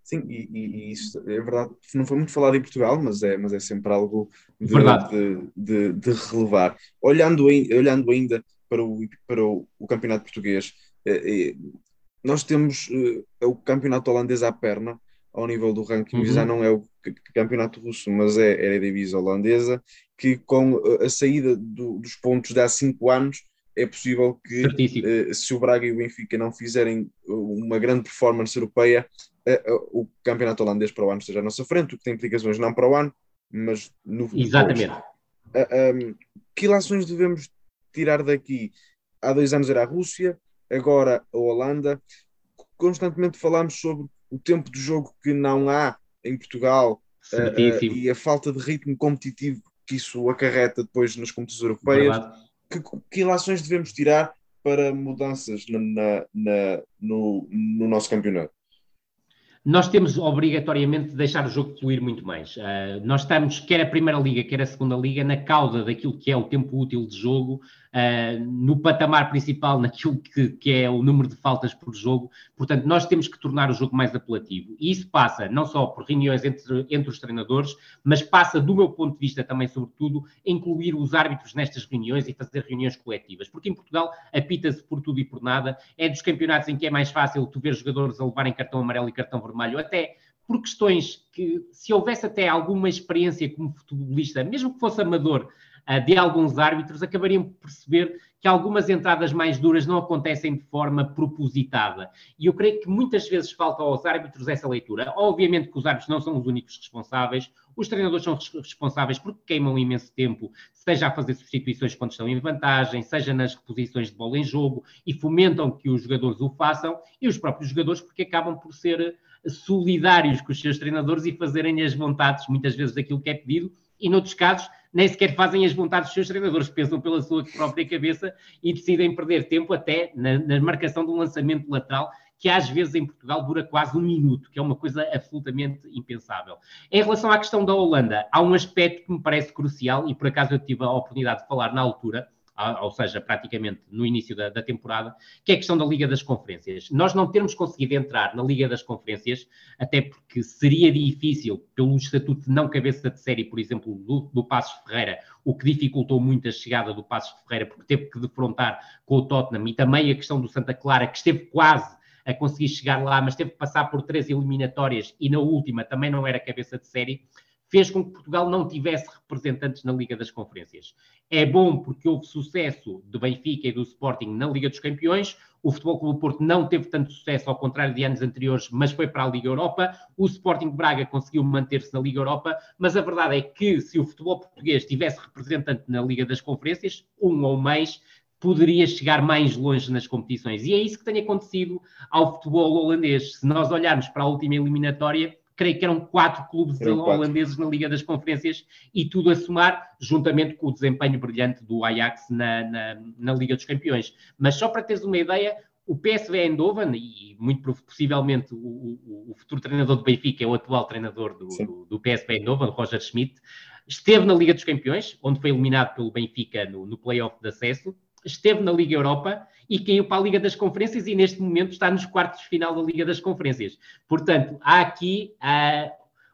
Sim, e, e, isso é verdade, não foi muito falado em Portugal, mas é, mas é sempre algo de, de, de, de, relevar. Olhando, olhando ainda para o, para o, o campeonato português, é, é, nós temos é, o campeonato holandês à perna, ao nível do ranking, uhum. já não é o campeonato russo, mas é, é a divisa holandesa, que com a saída do, dos pontos de há cinco anos, é possível que, uh, se o Braga e o Benfica não fizerem uma grande performance europeia, o campeonato holandês para o ano esteja à nossa frente, o que tem implicações não para o ano, mas no Exatamente. Um, que ilações devemos tirar daqui? Há dois anos era a Rússia, agora a Holanda. Constantemente falamos sobre o tempo de jogo que não há em Portugal e a falta de ritmo competitivo que isso acarreta depois nas competições europeias. Que, que ilações devemos tirar para mudanças na, na, no, no nosso campeonato? Nós temos obrigatoriamente de deixar o jogo fluir muito mais. Uh, nós estamos, quer a Primeira Liga, quer a Segunda Liga, na cauda daquilo que é o tempo útil de jogo, uh, no patamar principal, naquilo que, que, é o número de faltas por jogo. Portanto, nós temos que tornar o jogo mais apelativo. E isso passa não só por reuniões entre, entre os treinadores, mas passa, do meu ponto de vista, também, sobretudo, incluir os árbitros nestas reuniões e fazer reuniões coletivas. Porque em Portugal apita-se por tudo e por nada. É dos campeonatos em que é mais fácil tu ver jogadores a levarem cartão amarelo e cartão vermelho, até por questões que, se houvesse até alguma experiência como futebolista, mesmo que fosse amador, de alguns árbitros, acabariam por perceber que algumas entradas mais duras não acontecem de forma propositada. E eu creio que muitas vezes falta aos árbitros essa leitura. Obviamente que os árbitros não são os únicos responsáveis, os treinadores são responsáveis porque queimam imenso tempo, seja a fazer substituições quando estão em vantagem, seja nas reposições de bola em jogo, e fomentam que os jogadores o façam, e os próprios jogadores porque acabam por ser solidários com os seus treinadores e fazerem as vontades, muitas vezes, daquilo que é pedido, e noutros casos nem sequer fazem as vontades dos seus treinadores, pensam pela sua própria cabeça e decidem perder tempo até na, na marcação de um lançamento lateral, que às vezes em Portugal dura quase um minuto, que é uma coisa absolutamente impensável. Em relação à questão da Holanda, há um aspecto que me parece crucial, e por acaso eu tive a oportunidade de falar na altura, ou seja, praticamente no início da, da, temporada, que é a questão da Liga das Conferências. Nós não termos conseguido entrar na Liga das Conferências, até porque seria difícil, pelo estatuto de não cabeça de série, por exemplo, do, do Passos Ferreira, o que dificultou muito a chegada do Passos Ferreira, porque teve que defrontar com o Tottenham, e também a questão do Santa Clara, que esteve quase a conseguir chegar lá, mas teve que passar por três eliminatórias e na última também não era cabeça de série fez com que Portugal não tivesse representantes na Liga das Conferências. É bom porque houve sucesso do Benfica e do Sporting na Liga dos Campeões. O Futebol Clube do Porto não teve tanto sucesso, ao contrário de anos anteriores, mas foi para a Liga Europa. O Sporting Braga conseguiu manter-se na Liga Europa, mas a verdade é que se o futebol português tivesse representante na Liga das Conferências, um ou mais, poderia chegar mais longe nas competições. E é isso que tem acontecido ao futebol holandês. Se nós olharmos para a última eliminatória, creio que eram quatro clubes eram holandeses quatro. na Liga das Conferências e tudo a somar, juntamente com o desempenho brilhante do Ajax na, na, na Liga dos Campeões. Mas só para teres uma ideia, o PSV Eindhoven, e muito possivelmente o, o, o, futuro treinador do Benfica é o atual treinador do, do, do, PSV Eindhoven, Roger Schmidt, esteve na Liga dos Campeões, onde foi eliminado pelo Benfica no, no play-off de acesso, esteve na Liga Europa e caiu para a Liga das Conferências e neste momento está nos quartos de final da Liga das Conferências. Portanto, há aqui uh,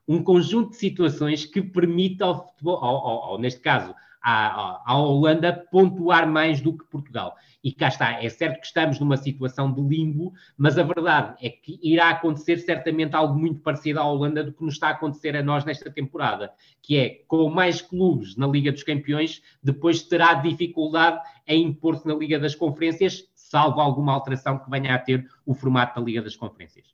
um conjunto de situações que permite ao futebol, ou neste caso, à, à, Holanda pontuar mais do que Portugal. E cá está, é certo que estamos numa situação de limbo, mas a verdade é que irá acontecer certamente algo muito parecido à Holanda do que nos está a acontecer a nós nesta temporada, que é com mais clubes na Liga dos Campeões, depois terá dificuldade em impor-se na Liga das Conferências, salvo alguma alteração que venha a ter o formato da Liga das Conferências.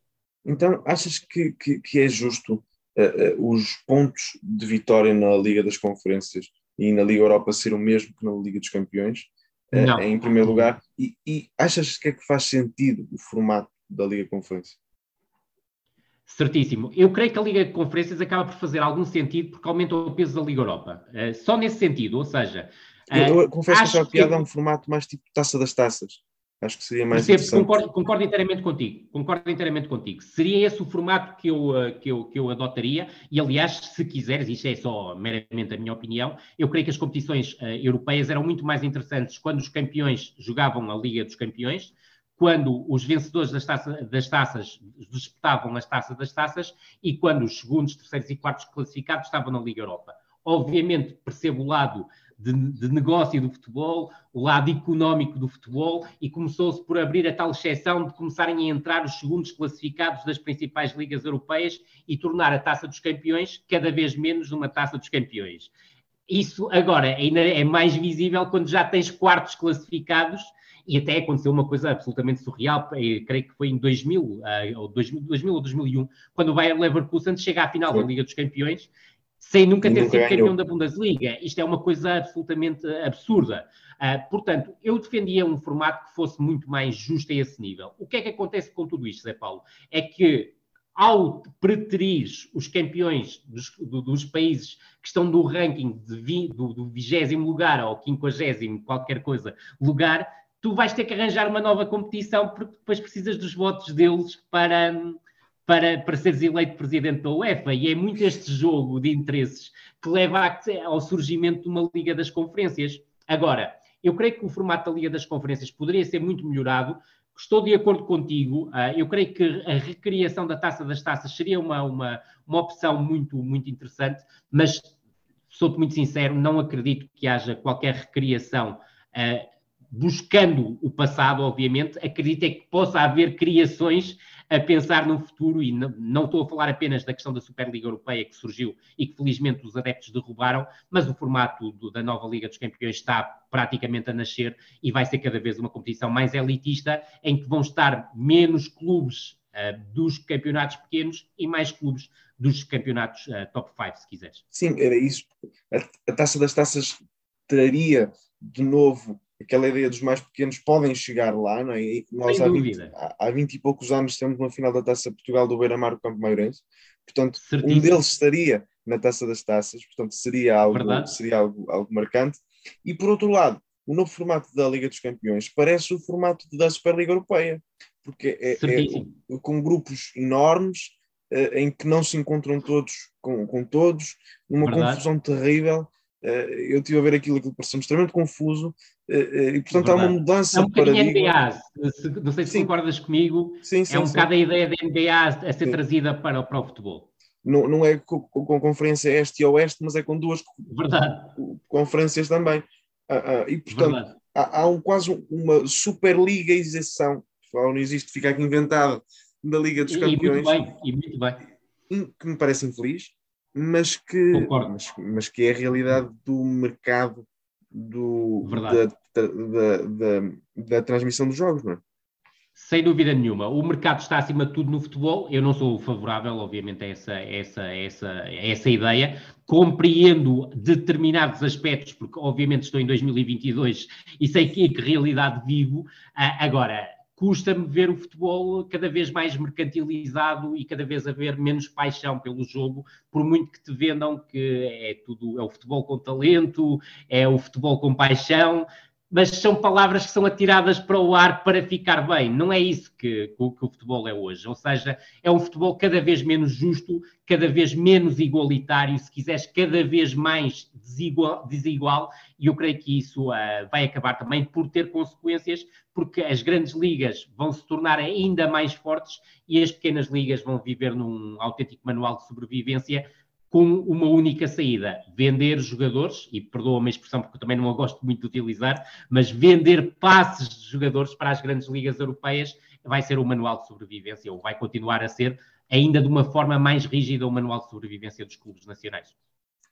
Então, achas que, que, que é justo uh, uh, os pontos de vitória na Liga das Conferências e na Liga Europa ser o mesmo que na Liga dos Campeões, eh, Não. em primeiro lugar. E, e, achas que é que faz sentido o formato da Liga Conferência? Certíssimo. Eu creio que a Liga de Conferências acaba por fazer algum sentido porque aumenta o peso da Liga Europa. Uh, só nesse sentido, ou seja. Uh, eu, confesso que achava piada que... é um formato mais tipo taça das taças. Acho que seria mais Percebo, interessante. Concordo, concordo, inteiramente contigo. Concordo inteiramente contigo. Seria esse o formato que eu, eh, que, eu, que eu adotaria. E, aliás, se quiseres, isto é só meramente a minha opinião, eu creio que as competições uh, europeias eram muito mais interessantes quando os campeões jogavam a Liga dos Campeões, quando os vencedores das, taça, das taças disputavam as taças das taças e quando os segundos, terceiros e quartos classificados estavam na Liga Europa. Obviamente, percebo o lado de, de, negócio do futebol, o lado económico do futebol, e começou-se por abrir a tal exceção de começarem a entrar os segundos classificados das principais ligas europeias e tornar a taça dos campeões cada vez menos uma taça dos campeões. Isso agora ainda é mais visível quando já tens quartos classificados e até aconteceu uma coisa absolutamente surreal, creio que foi em 2000, eh, ou 2000, 2000 ou 2001, quando o Bayern Leverkusen chega à final Sim. da Liga dos Campeões sem nunca ter sido campeão da Bundesliga. Isto é uma coisa absolutamente absurda. Uh, portanto, eu defendia um formato que fosse muito mais justo a esse nível. O que é que acontece com tudo isto, Zé Paulo? É que ao preterir os campeões dos, do, dos, países que estão no ranking vi, do, vigésimo lugar ou quinquagésimo, qualquer coisa, lugar, tu vais ter que arranjar uma nova competição porque depois precisas dos votos deles para, para, para seres eleito presidente da UEFA, e é muito este jogo de interesses que leva ao surgimento de uma Liga das Conferências. Agora, eu creio que o formato da Liga das Conferências poderia ser muito melhorado. Estou de acordo contigo. Uh, eu creio que a recriação da taça das taças seria uma, uma, uma opção muito, muito interessante, mas sou-te muito sincero, não acredito que haja qualquer recriação uh, buscando o passado, obviamente. Acredito é que possa haver criações a pensar no futuro, e não, não, estou a falar apenas da questão da Superliga Europeia que surgiu e que felizmente os adeptos derrubaram, mas o formato do, da nova Liga dos Campeões está praticamente a nascer e vai ser cada vez uma competição mais elitista, em que vão estar menos clubes uh, dos campeonatos pequenos e mais clubes dos campeonatos uh, top 5, se quiseres. Sim, era isso. A, a taça das taças traria de novo aquela ideia dos mais pequenos podem chegar lá, não é? E nós há 20, há 20, e poucos anos temos uma final da Taça Portugal do Beira-Mar do Campo Mairense, portanto, Certíssimo. um deles estaria na Taça das Taças, portanto, seria algo, seria algo, algo marcante. E por outro lado, o novo formato da Liga dos Campeões parece o formato da Superliga Europeia, porque é, é com grupos enormes eh, em que não se encontram todos com, com todos, numa Verdade. confusão terrível eu estive a ver aquilo, aquilo pareceu-me extremamente confuso e, portanto, há uma mudança é um de paradigma. NBA, não sei se sim. concordas comigo, sim, sim, é um bocado a ideia da NBA a ser trazida para, para o futebol. Não, não é com, com, conferência este e oeste, mas é com duas Verdade. conferências também. Uh, uh, e, portanto, há, há um, quase uma superligaização, não existe, fica aqui inventado, da Liga dos Campeões. E muito bem, e muito bem. Que me parece infeliz, mas que, mas, mas, que é a realidade do mercado do, da, da, da, da, transmissão dos jogos, não é? Sem dúvida nenhuma. O mercado está acima de tudo no futebol. Eu não sou favorável, obviamente, a essa, essa, essa, essa ideia. Compreendo determinados aspectos, porque, obviamente, estou em 2022 e sei que, que realidade vivo. Ah, agora, custa-me ver o futebol cada vez mais mercantilizado e cada vez haver menos paixão pelo jogo, por muito que te vendam que é tudo, é o futebol com talento, é o futebol com paixão mas são palavras que são atiradas para o ar para ficar bem. Não é isso que, que, que, o futebol é hoje. Ou seja, é um futebol cada vez menos justo, cada vez menos igualitário, se quiseres, cada vez mais desigual. desigual e eu creio que isso uh, vai acabar também por ter consequências, porque as grandes ligas vão se tornar ainda mais fortes e as pequenas ligas vão viver num autêntico manual de sobrevivência com uma única saída: vender jogadores, e perdoa-me a expressão porque eu também não a gosto muito de utilizar, mas vender passes de jogadores para as grandes ligas europeias vai ser o manual de sobrevivência, ou vai continuar a ser, ainda de uma forma mais rígida, o manual de sobrevivência dos clubes nacionais.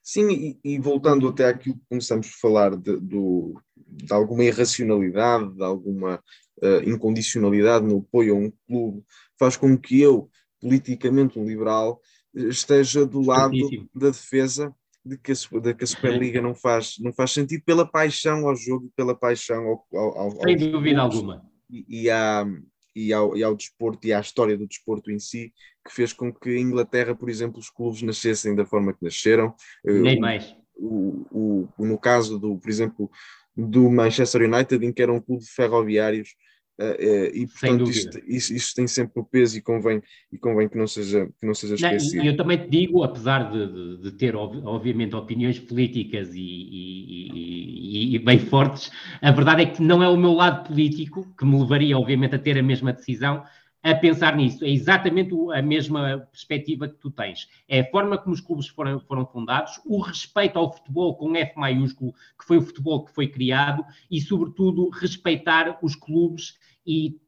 Sim, e, e voltando até àquilo que começamos a falar de, do, de alguma irracionalidade, de alguma uh, incondicionalidade no apoio a um clube, faz com que eu, politicamente um liberal, esteja do lado da defesa de que, a, de que a Superliga não faz, não faz sentido pela paixão ao jogo, pela paixão ao, ao, ao Sem dúvida alguma. E, e, à, e, ao, e ao desporto e à história do desporto em si, que fez com que em Inglaterra, por exemplo, os clubes nascessem da forma que nasceram. Eh, Nem mais. O, o, no caso, do, por exemplo, do Manchester United, em que era um clube de ferroviários, e portanto isto, isto, isto, tem sempre o peso e convém, e convém que não seja, que não seja esquecido. Eu também te digo, apesar de, de, de ter obviamente opiniões políticas e, e, e, bem fortes, a verdade é que não é o meu lado político que me levaria obviamente a ter a mesma decisão, a pensar nisso. É exatamente a mesma perspectiva que tu tens. É a forma como os clubes foram, foram fundados, o respeito ao futebol com F maiúsculo, que foi o futebol que foi criado, e, sobretudo, respeitar os clubes e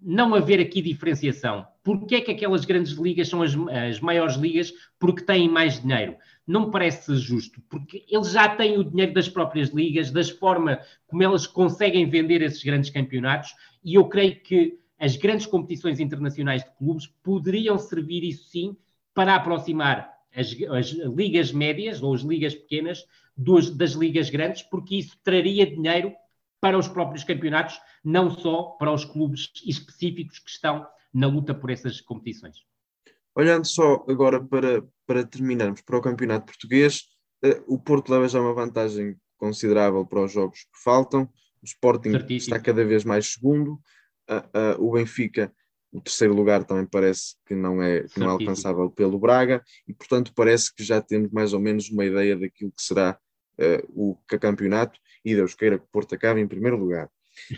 não haver aqui diferenciação. Porquê é que aquelas grandes ligas são as, as, maiores ligas? Porque têm mais dinheiro. Não me parece justo, porque eles já têm o dinheiro das próprias ligas, das formas como elas conseguem vender esses grandes campeonatos, e eu creio que as grandes competições internacionais de clubes poderiam servir, isso sim, para aproximar as, as ligas médias ou as ligas pequenas dos, das ligas grandes, porque isso traria dinheiro para os próprios campeonatos, não só para os clubes específicos que estão na luta por essas competições. Olhando só agora para, para terminarmos para o campeonato português, uh, o Porto leva já uma vantagem considerável para os jogos que faltam, o Sporting Certíssimo. está cada vez mais segundo, o Benfica, o terceiro lugar também parece que não é, que não é alcançável pelo Braga, e portanto parece que já temos mais ou menos uma ideia daquilo que será o campeonato e Deus queira que Porto acabe em primeiro lugar.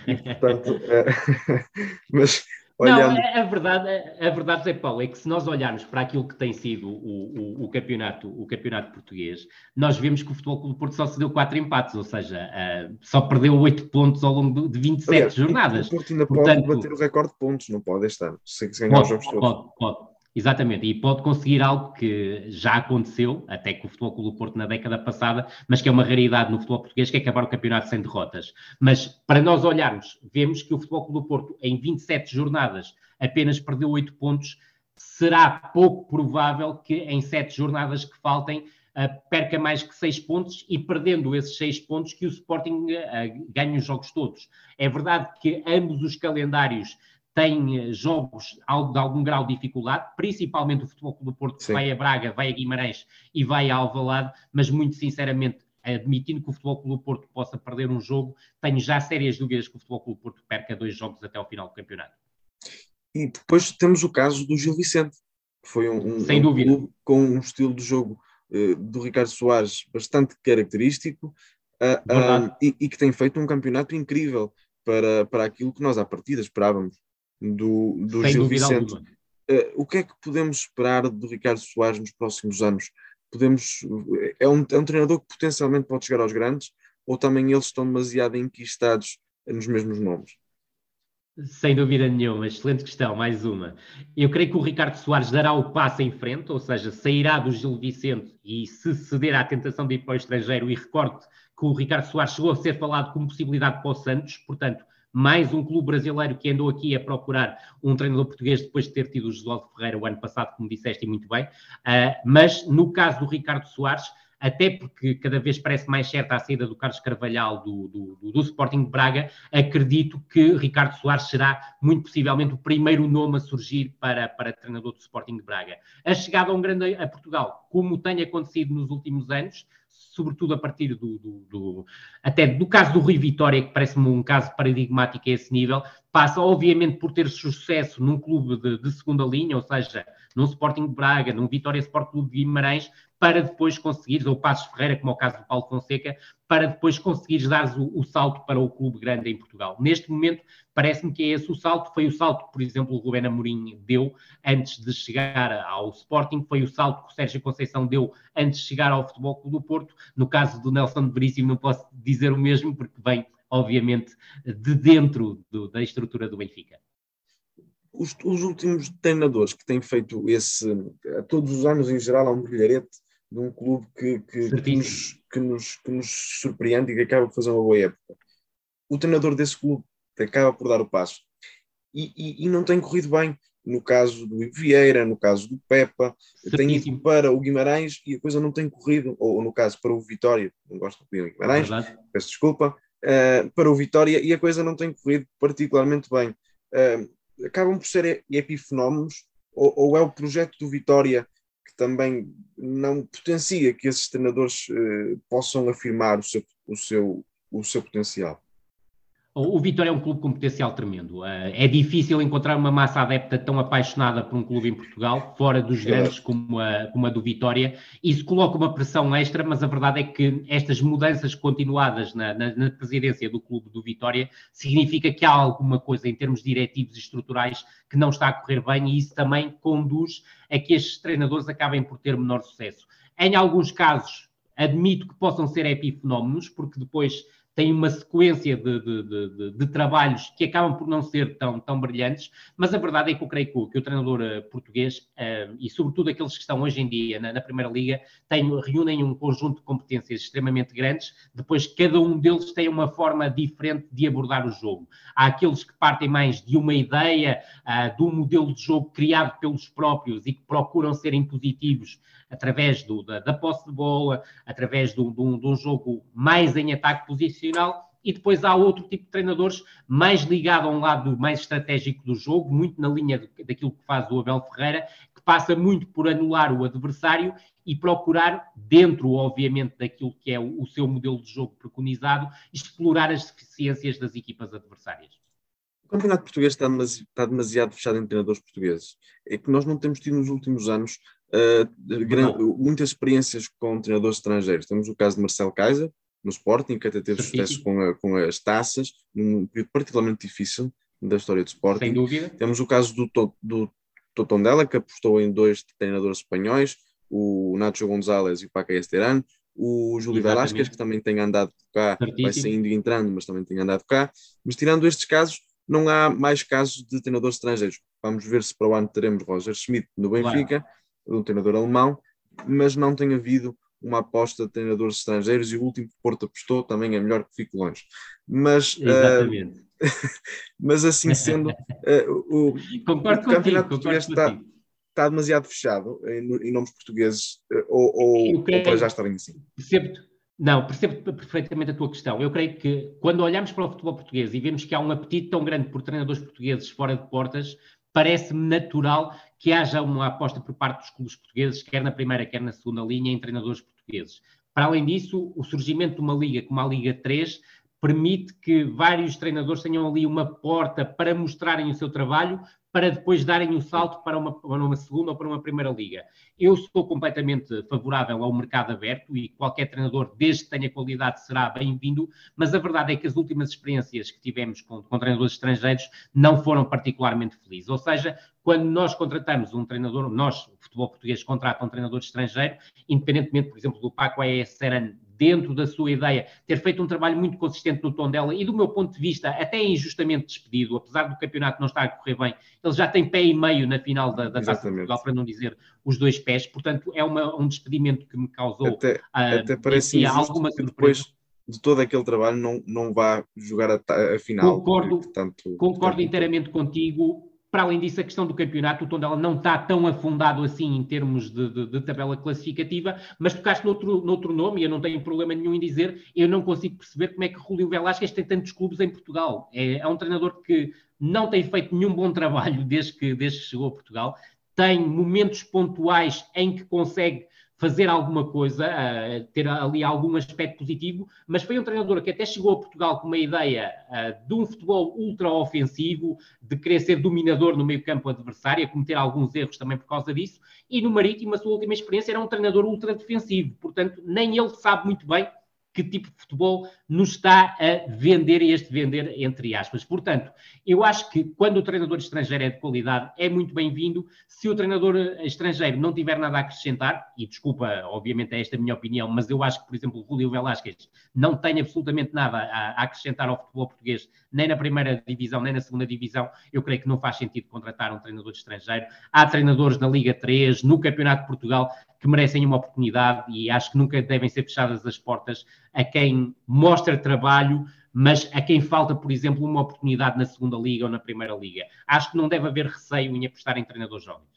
E, portanto, eh, mas olhando... Não, a, a, verdade, a verdade, Zé Paulo, é que se nós olharmos para aquilo que tem sido o, o, o, campeonato, o campeonato português, nós vemos que o Futebol Clube do Porto só se deu quatro empates, ou seja, uh, só perdeu oito pontos ao longo de 27 Aliás, jornadas. O Porto ainda Portanto, pode bater o recorde de pontos, não pode estar, se ganhar os jogos todos. Pode, pode. Exatamente, e pode conseguir algo que já aconteceu, até com o Futebol Clube do Porto na década passada, mas que é uma raridade no futebol português, que é acabar o campeonato sem derrotas. Mas para nós olharmos, vemos que o Futebol Clube do Porto, em 27 jornadas, apenas perdeu 8 pontos. Será pouco provável que em 7 jornadas que faltem uh, perca mais que 6 pontos e perdendo esses 6 pontos que o Sporting uh, ganhe os jogos todos. É verdade que ambos os calendários tem eh, jogos de algum grau de dificuldade, principalmente o Futebol do Porto, que vai a Braga, vai a Guimarães e vai a Alvalade, mas muito sinceramente, admitindo que o Futebol Clube do Porto possa perder um jogo, tenho já sérias dúvidas que o Futebol Clube do Porto perca dois jogos até ao final do campeonato. E depois temos o caso do Gil Vicente, que foi um, um, Sem um dúvida. clube com um estilo de jogo uh, do Ricardo Soares bastante característico uh, e, e, que tem feito um campeonato incrível para, para aquilo que nós à partida esperávamos do, do Gil Vicente. o que é que podemos esperar do Ricardo Soares nos próximos anos? Podemos, é, um, é um treinador que potencialmente pode chegar aos grandes ou também eles estão demasiado enquistados nos mesmos nomes? Sem dúvida nenhuma, excelente questão, mais uma. Eu creio que o Ricardo Soares dará o passo em frente, ou seja, sairá do Gil Vicente e se ceder à tentação de ir para o estrangeiro, e recordo que o Ricardo Soares chegou a ser falado como possibilidade para o Santos, portanto, mais um clube brasileiro que andou aqui a procurar um treinador português depois de ter tido o Josualdo Ferreira o ano passado, como disseste muito bem. Uh, mas no caso do Ricardo Soares, até porque cada vez parece mais certa a saída do Carlos Carvalhal do, do, do, Sporting de Braga, acredito que Ricardo Soares será muito possivelmente o primeiro nome a surgir para, para treinador do Sporting de Braga. A chegada a um grande a Portugal, como tem acontecido nos últimos anos, sobretudo a partir do, do, do, até do caso do Rui Vitória, que parece-me um caso paradigmático a esse nível, passa obviamente por ter sucesso num clube de, de segunda linha, ou seja, num Sporting Braga, num Vitória Sport Clube de Guimarães, para depois conseguires, ou Passos Ferreira, como é o caso do Paulo Fonseca, para depois conseguires dar o, o, salto para o clube grande em Portugal. Neste momento, parece-me que é esse o salto. Foi o salto que, por exemplo, o Rubén Amorim deu antes de chegar ao Sporting, foi o salto que o Sérgio Conceição deu antes de chegar ao Futebol Clube do Porto. No caso do Nelson de Veríssimo, não posso dizer o mesmo, porque vem, obviamente, de dentro do, da estrutura do Benfica. Os, os, últimos treinadores que têm feito esse, todos os anos em geral, há um brilharete de um clube que, que, que, nos, que, nos, que nos surpreende e que acaba por fazer uma boa época. O treinador desse clube acaba por dar o passo e, e, e não tem corrido bem. No caso do Vieira, no caso do Pepa, tem ido para o Guimarães e a coisa não tem corrido, ou, no caso para o Vitória, não gosto de pedir Guimarães, é peço desculpa, uh, para o Vitória e a coisa não tem corrido particularmente bem. Uh, acabam por ser epifenómenos, ou, ou é o projeto do Vitória também não potencia que esses treinadores uh, possam afirmar o seu, o, seu, o seu potencial. O Vitória é um clube com potencial tremendo. Eh, é difícil encontrar uma massa adepta tão apaixonada por um clube em Portugal, fora dos grandes como a, como a do Vitória. Isso coloca uma pressão extra, mas a verdade é que estas mudanças continuadas na, na, na presidência do clube do Vitória significa que há alguma coisa em termos diretivos e estruturais que não está a correr bem e isso também conduz a que estes treinadores acabem por ter menor sucesso. Em alguns casos, admito que possam ser epifenómenos, porque depois tem uma sequência de, de, de, de, trabalhos que acabam por não ser tão, tão brilhantes, mas a verdade é que eu creio que o, que o treinador uh, português, uh, e sobretudo aqueles que estão hoje em dia na, na Primeira Liga, tem, reúnem um conjunto de competências extremamente grandes, depois cada um deles tem uma forma diferente de abordar o jogo. Há aqueles que partem mais de uma ideia, uh, de um modelo de jogo criado pelos próprios e que procuram ser impositivos através do, da, da, posse de bola, através de um, de um jogo mais em ataque posicional, e depois há outro tipo de treinadores mais ligado a um lado mais estratégico do jogo, muito na linha de, daquilo que faz o Abel Ferreira, que passa muito por anular o adversário e procurar, dentro, obviamente, daquilo que é o, o seu modelo de jogo preconizado, explorar as deficiências das equipas adversárias. O campeonato português está demasiado fechado em treinadores portugueses. É que nós não temos tido nos últimos anos uh, muitas experiências com treinadores estrangeiros. Temos o caso de Marcelo Kaiser, no Sporting, que até teve sucesso com, a, com as taças, num período particularmente difícil da história do Sporting. Sem dúvida. Temos o caso do, do Totondela, que apostou em dois treinadores espanhóis, o Nacho González e o Paca Esteran, o Júlio Velasquez, que também tem andado cá, Certíssimo. vai saindo e entrando, mas também tem andado cá. Mas tirando estes casos, não há mais casos de treinadores estrangeiros. Vamos ver se para o ano teremos Roger Schmidt no Benfica. Claro de um treinador alemão, mas não tem havido uma aposta de treinadores estrangeiros e o último que Porto apostou também é melhor que fique longe. Mas, Exatamente. Uh, mas assim sendo, uh, o, o campeonato português está, está demasiado fechado em, em nomes portugueses uh, ou, ou, ou para já estarem assim. Percebo, não, percebo perfeitamente a tua questão. Eu creio que quando olhamos para o futebol português e vemos que há um apetite tão grande por treinadores portugueses fora de portas, parece-me natural que haja uma aposta por parte dos clubes portugueses, quer na primeira, quer na segunda linha, em treinadores portugueses. Para além disso, o surgimento de uma liga como a Liga 3 permite que vários treinadores tenham ali uma porta para mostrarem o seu trabalho, para depois darem um salto para uma, para uma segunda ou para uma primeira liga. Eu sou completamente favorável ao mercado aberto e qualquer treinador, desde que tenha qualidade, será bem-vindo, mas a verdade é que as últimas experiências que tivemos com, com treinadores estrangeiros não foram particularmente felizes. Ou seja, quando nós contratamos um treinador, nós, o futebol português, contrata um treinador estrangeiro, independentemente, por exemplo, do Paco Aesseran dentro da sua ideia, ter feito um trabalho muito consistente no tom dela e, do meu ponto de vista, até injustamente despedido, apesar do campeonato não estar a correr bem, ele já tem pé e meio na final da, da Taça de Portugal, para não dizer os dois pés, portanto, é uma, um despedimento que me causou até, uh, até parece alguma surpresa. Depois de todo aquele trabalho não, não vá jogar a, a final. Concordo, portanto, concordo inteiramente contigo para além disso, a questão do campeonato, o Tondela não está tão afundado assim em termos de, de, de tabela classificativa, mas tocaste noutro, noutro nome, e eu não tenho problema nenhum em dizer, eu não consigo perceber como é que Julio Velasquez tem tantos clubes em Portugal. É, é um treinador que não tem feito nenhum bom trabalho desde que, desde que chegou a Portugal, tem momentos pontuais em que consegue fazer alguma coisa, uh, ter ali algum aspecto positivo, mas foi um treinador que até chegou a Portugal com uma ideia uh, de um futebol ultra ofensivo, de querer ser dominador no meio campo adversário, a cometer alguns erros também por causa disso, e no Marítimo a sua última experiência era um treinador ultra defensivo, portanto nem ele sabe muito bem que tipo de futebol nos está a vender e este vender entre aspas. Portanto, eu acho que quando o treinador estrangeiro é de qualidade, é muito bem-vindo. Se o treinador estrangeiro não tiver nada a acrescentar, e desculpa, obviamente é esta a minha opinião, mas eu acho que, por exemplo, o Julio Velasquez não tem absolutamente nada a, acrescentar ao futebol português, nem na primeira divisão, nem na segunda divisão, eu creio que não faz sentido contratar um treinador estrangeiro. Há treinadores na Liga 3, no Campeonato de Portugal, que merecem uma oportunidade e acho que nunca devem ser fechadas as portas a quem mostra trabalho, mas a quem falta, por exemplo, uma oportunidade na segunda liga ou na primeira liga. Acho que não deve haver receio em apostar em treinadores jovens.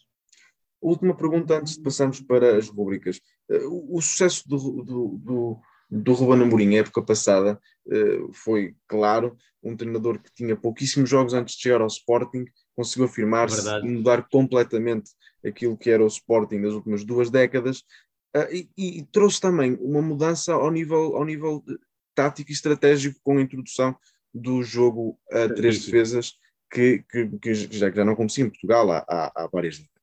Última pergunta antes de passarmos para as rubricas. Eh, o, sucesso do, do, do, do Ruben Amorim, na época passada, eh, foi, claro, um treinador que tinha pouquíssimos jogos antes de chegar ao Sporting, conseguiu afirmar-se e mudar completamente aquilo que era o Sporting nas últimas duas décadas uh, e, e, trouxe também uma mudança ao nível, ao nível tático e estratégico com a introdução do jogo a três defesas que, que, que, já, que já não acontecia em Portugal há, há, há várias décadas.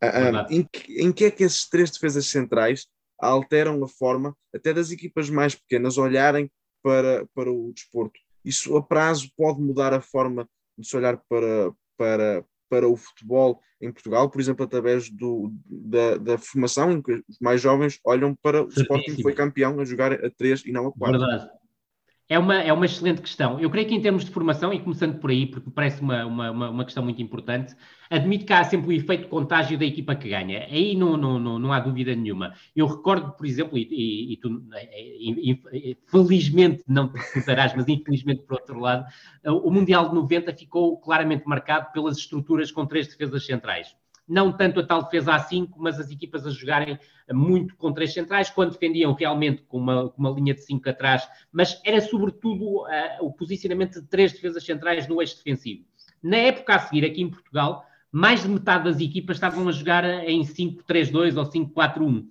Uh, em, que, em que é que esses três defesas centrais alteram a forma até das equipas mais pequenas olharem para, para o desporto? Isso a prazo pode mudar a forma de se olhar para, para, para o futebol em Portugal, por exemplo, através do, da, da formação em que os mais jovens olham para o Sporting que foi campeão a jogar a 3 e não a 4. Verdade. É uma, é uma excelente questão. Eu creio que em termos de formação, e começando por aí, porque parece uma, uma, uma questão muito importante, admito que há sempre o efeito contágio da equipa que ganha. Aí não, não, não, não há dúvida nenhuma. Eu recordo, por exemplo, e, e, e tu e, felizmente não te recordarás, mas infelizmente por outro lado, o Mundial de 90 ficou claramente marcado pelas estruturas com três defesas centrais não tanto a tal defesa a 5, mas as equipas a jogarem muito com três centrais, quando defendiam realmente com uma, com uma linha de 5 atrás, mas era sobretudo uh, o posicionamento de três defesas centrais no eixo defensivo. Na época a seguir, aqui em Portugal, mais de metade das equipas estavam a jogar em 5-3-2 ou 5-4-1.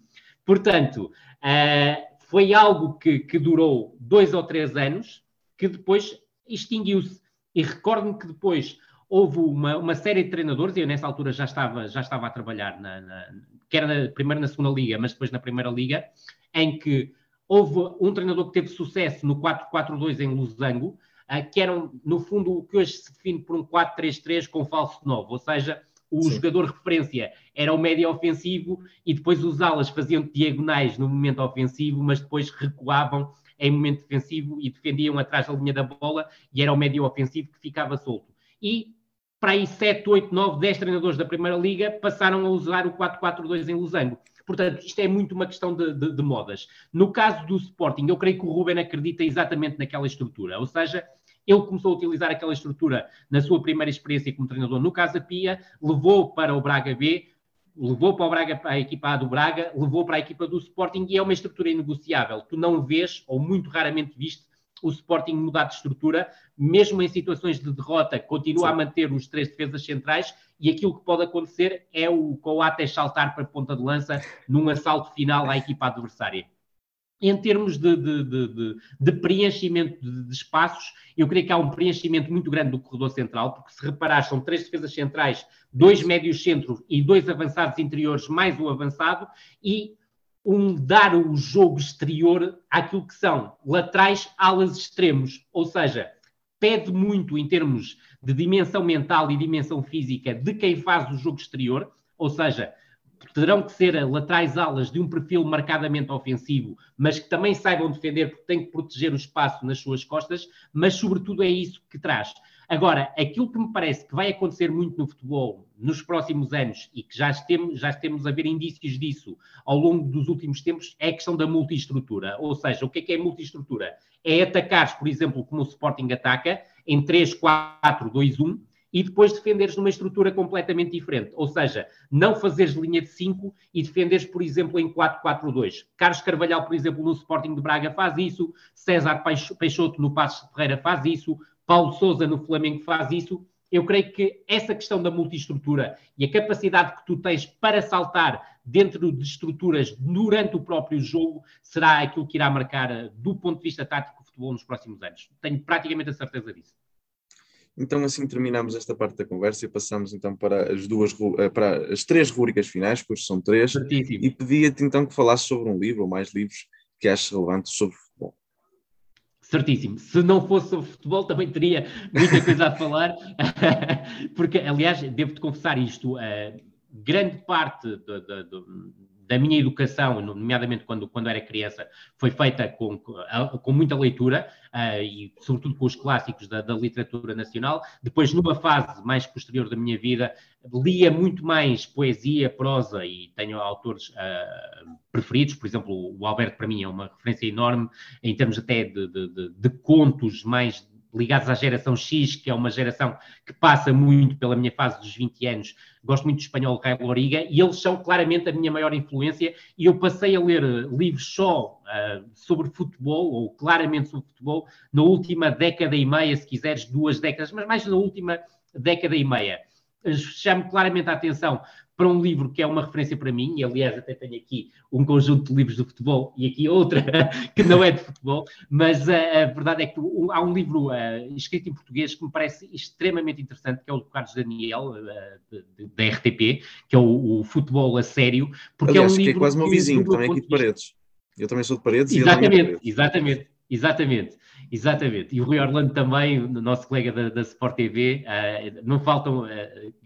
Portanto, uh, foi algo que, que durou dois ou três anos, que depois extinguiu-se. E recordo-me que depois houve uma, uma série de treinadores, e eu nessa altura já estava, já estava a trabalhar, na, na, quer na, primeiro na segunda liga, mas depois na primeira liga, em que houve um treinador que teve sucesso no 4-4-2 em Losango, uh, que eram, no fundo, o que hoje se define por um 4-3-3 com falso novo, ou seja, o Sim. jogador referência era o médio ofensivo e depois os alas faziam diagonais no momento ofensivo, mas depois recuavam em momento defensivo e defendiam atrás da linha da bola e era o médio ofensivo que ficava solto. E para aí 7, 8, 9, 10 treinadores da Primeira Liga passaram a usar o 4-4-2 em Losango. Portanto, isto é muito uma questão de, de, de, modas. No caso do Sporting, eu creio que o Ruben acredita exatamente naquela estrutura, ou seja, ele começou a utilizar aquela estrutura na sua primeira experiência como treinador no Casa Pia, levou para o Braga B, levou para, o Braga, para a equipa A do Braga, levou para a equipa do Sporting e é uma estrutura inegociável. Tu não vês, ou muito raramente viste, o Sporting mudar de estrutura, mesmo em situações de derrota, continua Sim. a manter os três defesas centrais e aquilo que pode acontecer é o Coates saltar para a ponta de lança num assalto final à equipa adversária. em termos de, de, de, de preenchimento de, espaços, eu creio que há um preenchimento muito grande do corredor central, porque se reparar, são três defesas centrais, dois médios centros e dois avançados interiores, mais um avançado, e um dar o jogo exterior àquilo que são laterais, alas extremos, ou seja, pede muito em termos de dimensão mental e dimensão física de quem faz o jogo exterior, ou seja, terão que ser laterais alas de um perfil marcadamente ofensivo, mas que também saibam defender porque têm que proteger o espaço nas suas costas, mas sobretudo é isso que traz. Agora, aquilo que me parece que vai acontecer muito no futebol nos próximos anos e que já temos, já a ver indícios disso ao longo dos últimos tempos é a questão da multiestrutura. Ou seja, o que é que é multiestrutura? É atacar, por exemplo, como o Sporting ataca, em 3, 4, 2, 1, e depois defenderes numa estrutura completamente diferente. Ou seja, não fazeres linha de 5 e defenderes, por exemplo, em 4-4-2. Carlos Carvalhal, por exemplo, no Sporting de Braga faz isso, César Peixoto no Passos de Ferreira faz isso, Paulo Souza no Flamengo faz isso. Eu creio que essa questão da multiestrutura e a capacidade que tu tens para saltar dentro de estruturas durante o próprio jogo será aquilo que irá marcar, do ponto de vista tático, o futebol nos próximos anos. Tenho praticamente a certeza disso. Então assim terminamos esta parte da conversa e passamos então para as duas eh, para as três rubricas finais, que hoje são três, Certíssimo. e pedia-te então que falasses sobre um livro ou mais livros que achas relevantes sobre futebol. Certíssimo. Se não fosse sobre futebol, também teria muita coisa a falar, porque, aliás, devo-te confessar isto, grande parte do, do da minha educação, nomeadamente quando, quando era criança, foi feita com, com muita leitura uh, e, sobretudo, com os clássicos da, da, literatura nacional. Depois, numa fase mais posterior da minha vida, lia muito mais poesia, prosa e tenho autores uh, preferidos. Por exemplo, o Alberto, para mim, é uma referência enorme em termos até de, de, de, de contos mais ligados à geração X, que é uma geração que passa muito pela minha fase dos 20 anos. Gosto muito do espanhol Caio Loriga e eles são claramente a minha maior influência. E eu passei a ler eh, livros só uh, sobre futebol, ou claramente sobre futebol, na última década e meia, se quiseres, duas décadas, mas mais na última década e meia. Chamo claramente a atenção para um livro que é uma referência para mim, e aliás até tenho aqui um conjunto de livros de futebol e aqui outra que não é de futebol, mas a, a verdade é que um, há um livro uh, escrito em português que me parece extremamente interessante, que é o do Carlos Daniel, uh, da RTP, que é o, o, Futebol a Sério, porque aliás, é um livro... que é quase meu vizinho, também aqui de Paredes. Eu também sou de Paredes exatamente, e ele é Exatamente, exatamente. Exatamente, e o Rui Orlando também, nosso colega da, da Sport TV, uh, eh, não faltam uh,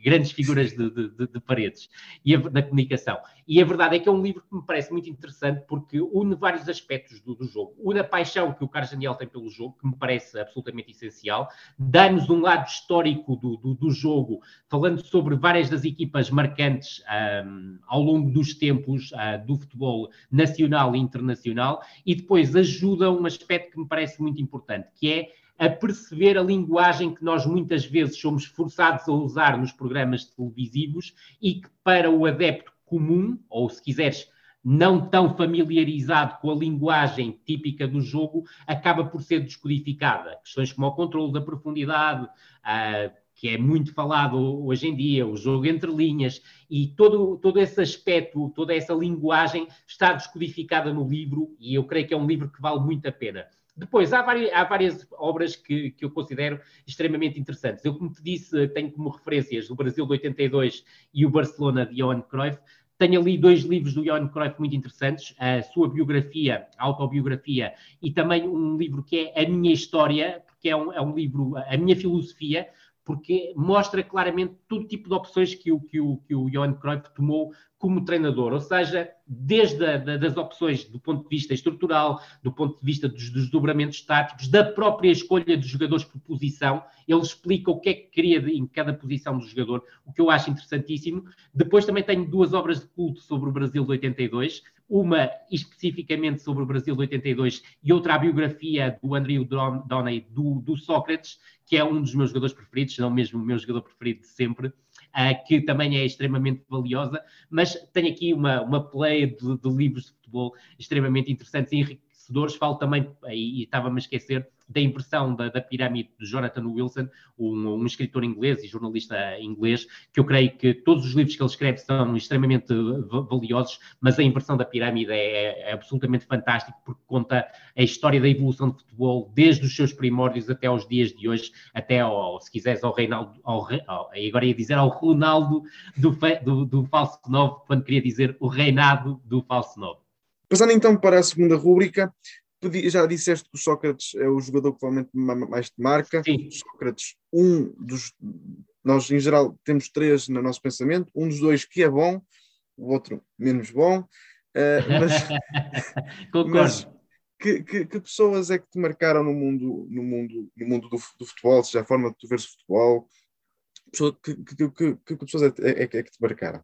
grandes figuras de, de, de, paredes e a, da comunicação. E a verdade é que é um livro que me parece muito interessante porque une vários aspectos do, do jogo. Une a paixão que o Carlos Daniel tem pelo jogo, que me parece absolutamente essencial, dá-nos um lado histórico do, do, do, jogo, falando sobre várias das equipas marcantes um, ao longo dos tempos uh, do futebol nacional e internacional, e depois ajuda um aspecto que me parece muito importante, que é a perceber a linguagem que nós muitas vezes somos forçados a usar nos programas televisivos e que para o adepto comum, ou se quiseres, não tão familiarizado com a linguagem típica do jogo, acaba por ser descodificada. Questões como o controle da profundidade, uh, que é muito falado hoje em dia, o jogo entre linhas, e todo, todo esse aspecto, toda essa linguagem está descodificada no livro, e eu creio que é um livro que vale muito a pena. Depois, há várias, há várias obras que, que, eu considero extremamente interessantes. Eu, como te disse, tenho como referências o Brasil de 82 e o Barcelona de Johan Cruyff. Tenho ali dois livros do Johan Cruyff muito interessantes, a sua biografia, a autobiografia, e também um livro que é A Minha História, porque é um, é um livro, a minha filosofia, porque mostra claramente todo tipo de opções que o, que o, que o Johan Cruyff tomou como treinador, ou seja, desde a, da, das opções do ponto de vista estrutural, do ponto de vista dos, dos dobramentos táticos, da própria escolha dos jogadores por posição, ele explica o que é que queria de, em cada posição do jogador, o que eu acho interessantíssimo. Depois também tenho duas obras de culto sobre o Brasil de 82, uma especificamente sobre o Brasil de 82 e outra a biografia do Andrew Doney do, do Sócrates, que é um dos meus jogadores preferidos, não mesmo o meu jogador preferido de sempre uh, que também é extremamente valiosa, mas tenho aqui uma, uma play de, de livros de futebol extremamente interessantes e vencedores. Falo também, e, e estava-me a esquecer, da impressão da, da pirâmide de Jonathan Wilson, um, um, escritor inglês e jornalista inglês, que eu creio que todos os livros que ele escreve são extremamente valiosos, mas a impressão da pirâmide é, é absolutamente fantástico porque conta a história da evolução do futebol desde os seus primórdios até aos dias de hoje, até ao, se quiseres, ao Reinaldo, ao, ao, agora ia dizer ao Ronaldo do, do, do Falso Novo, quando queria dizer o reinado do Falso Novo. Passando então para a segunda rúbrica, já disseste que o Sócrates é o jogador que provavelmente mais te marca. Sim. Sócrates, um dos. Nós, em geral, temos três no nosso pensamento. Um dos dois que é bom, o outro menos bom. Uh, mas, Concordo. Mas que, que, que, pessoas é que te marcaram no mundo, no mundo, no mundo do, do futebol, seja a forma de tu veres o futebol? Que, que, que, pessoas é, é, é que te marcaram?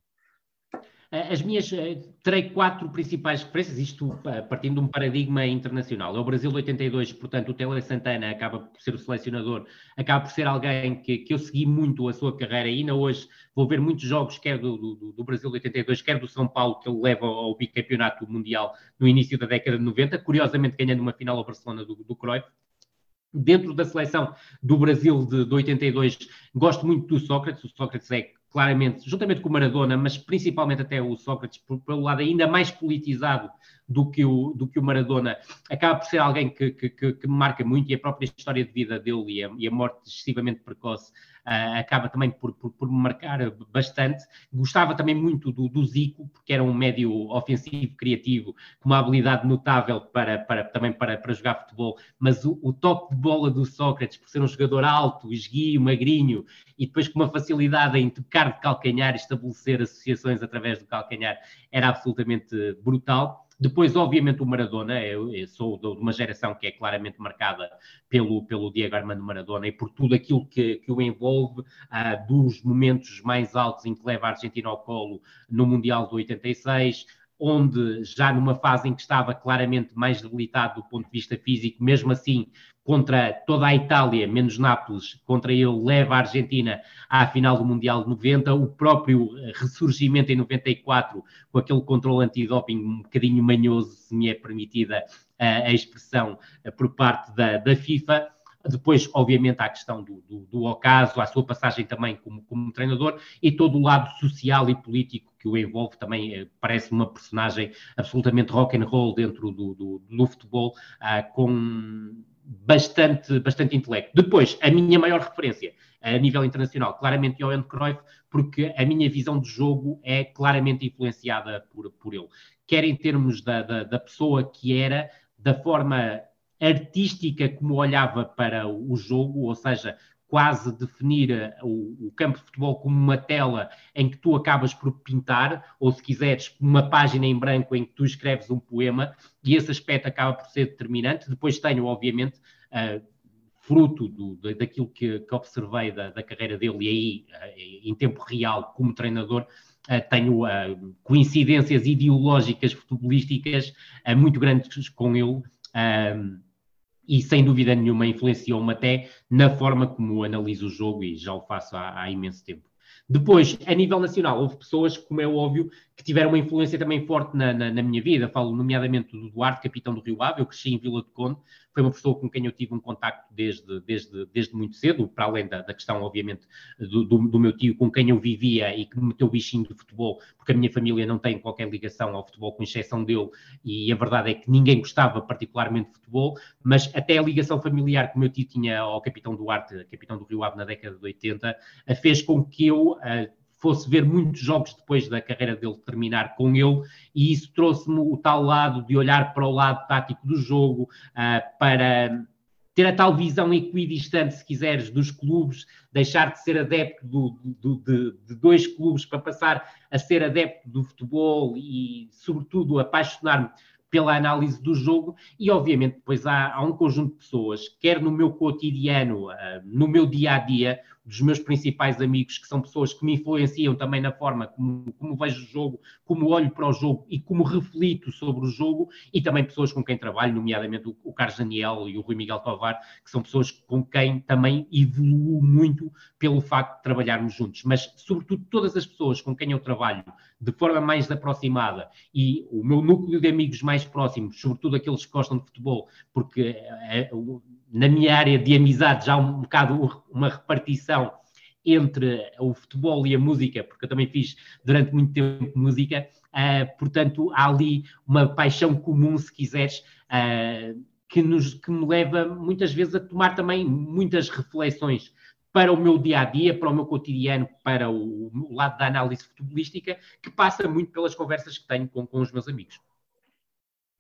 Eh, as minhas, eh, terei quatro principais referências, isto eh, partindo de um paradigma internacional. É o Brasil de 82, portanto, o Tele Santana acaba por ser o selecionador, acaba por ser alguém que, que eu segui muito a sua carreira ainda hoje vou ver muitos jogos, quer do, do, do Brasil de 82, quer do São Paulo, que ele leva ao bicampeonato mundial no início da década de 90, curiosamente ganhando uma final ao Barcelona do, do Cruyff. Dentro da seleção do Brasil de, de 82, gosto muito do Sócrates. O Sócrates é claramente, juntamente com o Maradona, mas principalmente até o Sócrates, por, pelo lado ainda mais politizado do que o, do que o Maradona, acaba por ser alguém que, que, que, me marca muito e a própria história de vida dele e a, e a morte excessivamente precoce uh, acaba também por, por, por, marcar bastante. Gostava também muito do, do, Zico, porque era um médio ofensivo, criativo, com uma habilidade notável para, para, também para, para jogar futebol, mas o, o toque de bola do Sócrates, por ser um jogador alto, esguio, magrinho, e depois com uma facilidade em tocar de calcanhar e estabelecer associações através do calcanhar, era absolutamente brutal. Depois, obviamente, o Maradona, eu, eu, sou de uma geração que é claramente marcada pelo, pelo Diego Armando Maradona e por tudo aquilo que, que o envolve, uh, dos momentos mais altos em que leva a Argentina ao colo no Mundial de 86, onde já numa fase em que estava claramente mais debilitado do ponto de vista físico, mesmo assim, contra toda a Itália, menos Nápoles, contra ele, leva a Argentina à final do Mundial de 90, o próprio ressurgimento em 94, com aquele controle antidoping um bocadinho manhoso, se me é permitida a, a expressão, por parte da, da FIFA, depois, obviamente, há a questão do, do, do ocaso, a sua passagem também como, como treinador e todo o lado social e político que o envolve também eh, parece uma personagem absolutamente rock and roll dentro do, do, do futebol, ah, com bastante, bastante intelecto. Depois, a minha maior referência a nível internacional, claramente Johan Cruyff, porque a minha visão de jogo é claramente influenciada por, por ele. Quer em termos da, da, da pessoa que era, da forma artística como olhava para o jogo, ou seja, quase definir eh, o, o, campo de futebol como uma tela em que tu acabas por pintar, ou se quiseres, uma página em branco em que tu escreves um poema, e esse aspecto acaba por ser determinante. Depois tenho, obviamente, uh, fruto do, daquilo que, que observei da, da, carreira dele, e aí, uh, em tempo real, como treinador, uh, tenho coincidências ideológicas futebolísticas muito grandes com ele e sem dúvida nenhuma influenciou-me até na forma como analiso o jogo e já o faço há, há imenso tempo. Depois, a nível nacional, houve pessoas, como é óbvio, que tiveram uma influência também forte na, na, na minha vida. Falo nomeadamente do Duarte, capitão do Rio Ave. Eu cresci em Vila de Conde, foi uma pessoa com quem eu tive um contacto desde, desde, desde muito cedo, para além da, da questão, obviamente, do, do, do, meu tio com quem eu vivia e que me meteu o bichinho de futebol, porque a minha família não tem qualquer ligação ao futebol, com exceção dele, e a verdade é que ninguém gostava particularmente de futebol, mas até a ligação familiar que o meu tio tinha ao capitão Duarte, capitão do Rio Ave na década de 80, fez com que eu uh, fosse ver muitos jogos depois da carreira dele terminar com ele, e isso trouxe-me o tal lado de olhar para o lado tático do jogo, uh, para ter a tal visão equidistante, se quiseres, dos clubes, deixar de ser adepto do, do, de, de, dois clubes para passar a ser adepto do futebol e, sobretudo, apaixonar-me pela análise do jogo. E, obviamente, depois há, há, um conjunto de pessoas, quer no meu cotidiano, uh, no meu dia a dia, dos meus principais amigos, que são pessoas que me influenciam também na forma como, como vejo o jogo, como olho para o jogo e como reflito sobre o jogo, e também pessoas com quem trabalho, nomeadamente o, o Carlos Daniel e o Rui Miguel Tovar, que são pessoas com quem também evoluo muito pelo facto de trabalharmos juntos. Mas, sobretudo, todas as pessoas com quem eu trabalho de forma mais aproximada e o meu núcleo de amigos mais próximos, sobretudo aqueles que gostam de futebol, porque é, na minha área de amizade já há um bocado uma repartição entre o futebol e a música, porque eu também fiz durante muito tempo música, uh, portanto há ali uma paixão comum, se quiseres, uh, que, nos, que me leva muitas vezes a tomar também muitas reflexões para o meu dia a dia, para o meu cotidiano, para o, o lado da análise futebolística, que passa muito pelas conversas que tenho com, com os meus amigos.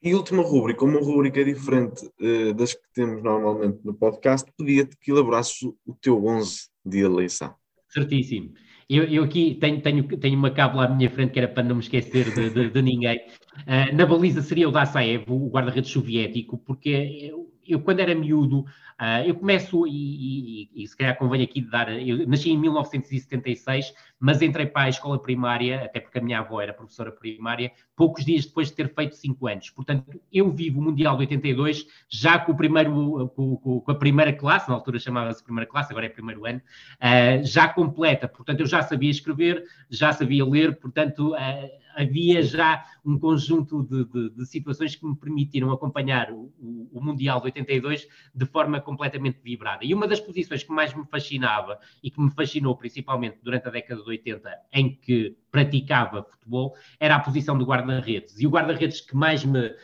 E última rúbrica, uma rúbrica diferente uh, das que temos normalmente no podcast, pedia-te que elaborasses o teu 11 de eleição. Certíssimo. Eu, eu, aqui tenho, tenho, tenho uma cábula à minha frente que era para não me esquecer de, de, de ninguém. Uh, na baliza seria o Dassaev, o guarda-redes soviético, porque eu, quando era miúdo, Uh, eu começo, e, e, e, se calhar convém aqui dar, eu nasci em 1976, mas entrei para a escola primária, até porque a minha avó era professora primária, poucos dias depois de ter feito cinco anos. Portanto, eu vivo o Mundial de 82 já com, o primeiro, com, com a primeira classe, na altura chamava-se primeira classe, agora é primeiro ano, uh, já completa. Portanto, eu já sabia escrever, já sabia ler, portanto, uh, havia já um conjunto de, de, de, situações que me permitiram acompanhar o, o, o, Mundial de 82 de forma completamente vibrada. E uma das posições que mais me fascinava e que me fascinou principalmente durante a década de 80, em que praticava futebol, era a posição do guarda-redes. E o guarda-redes que mais me uh,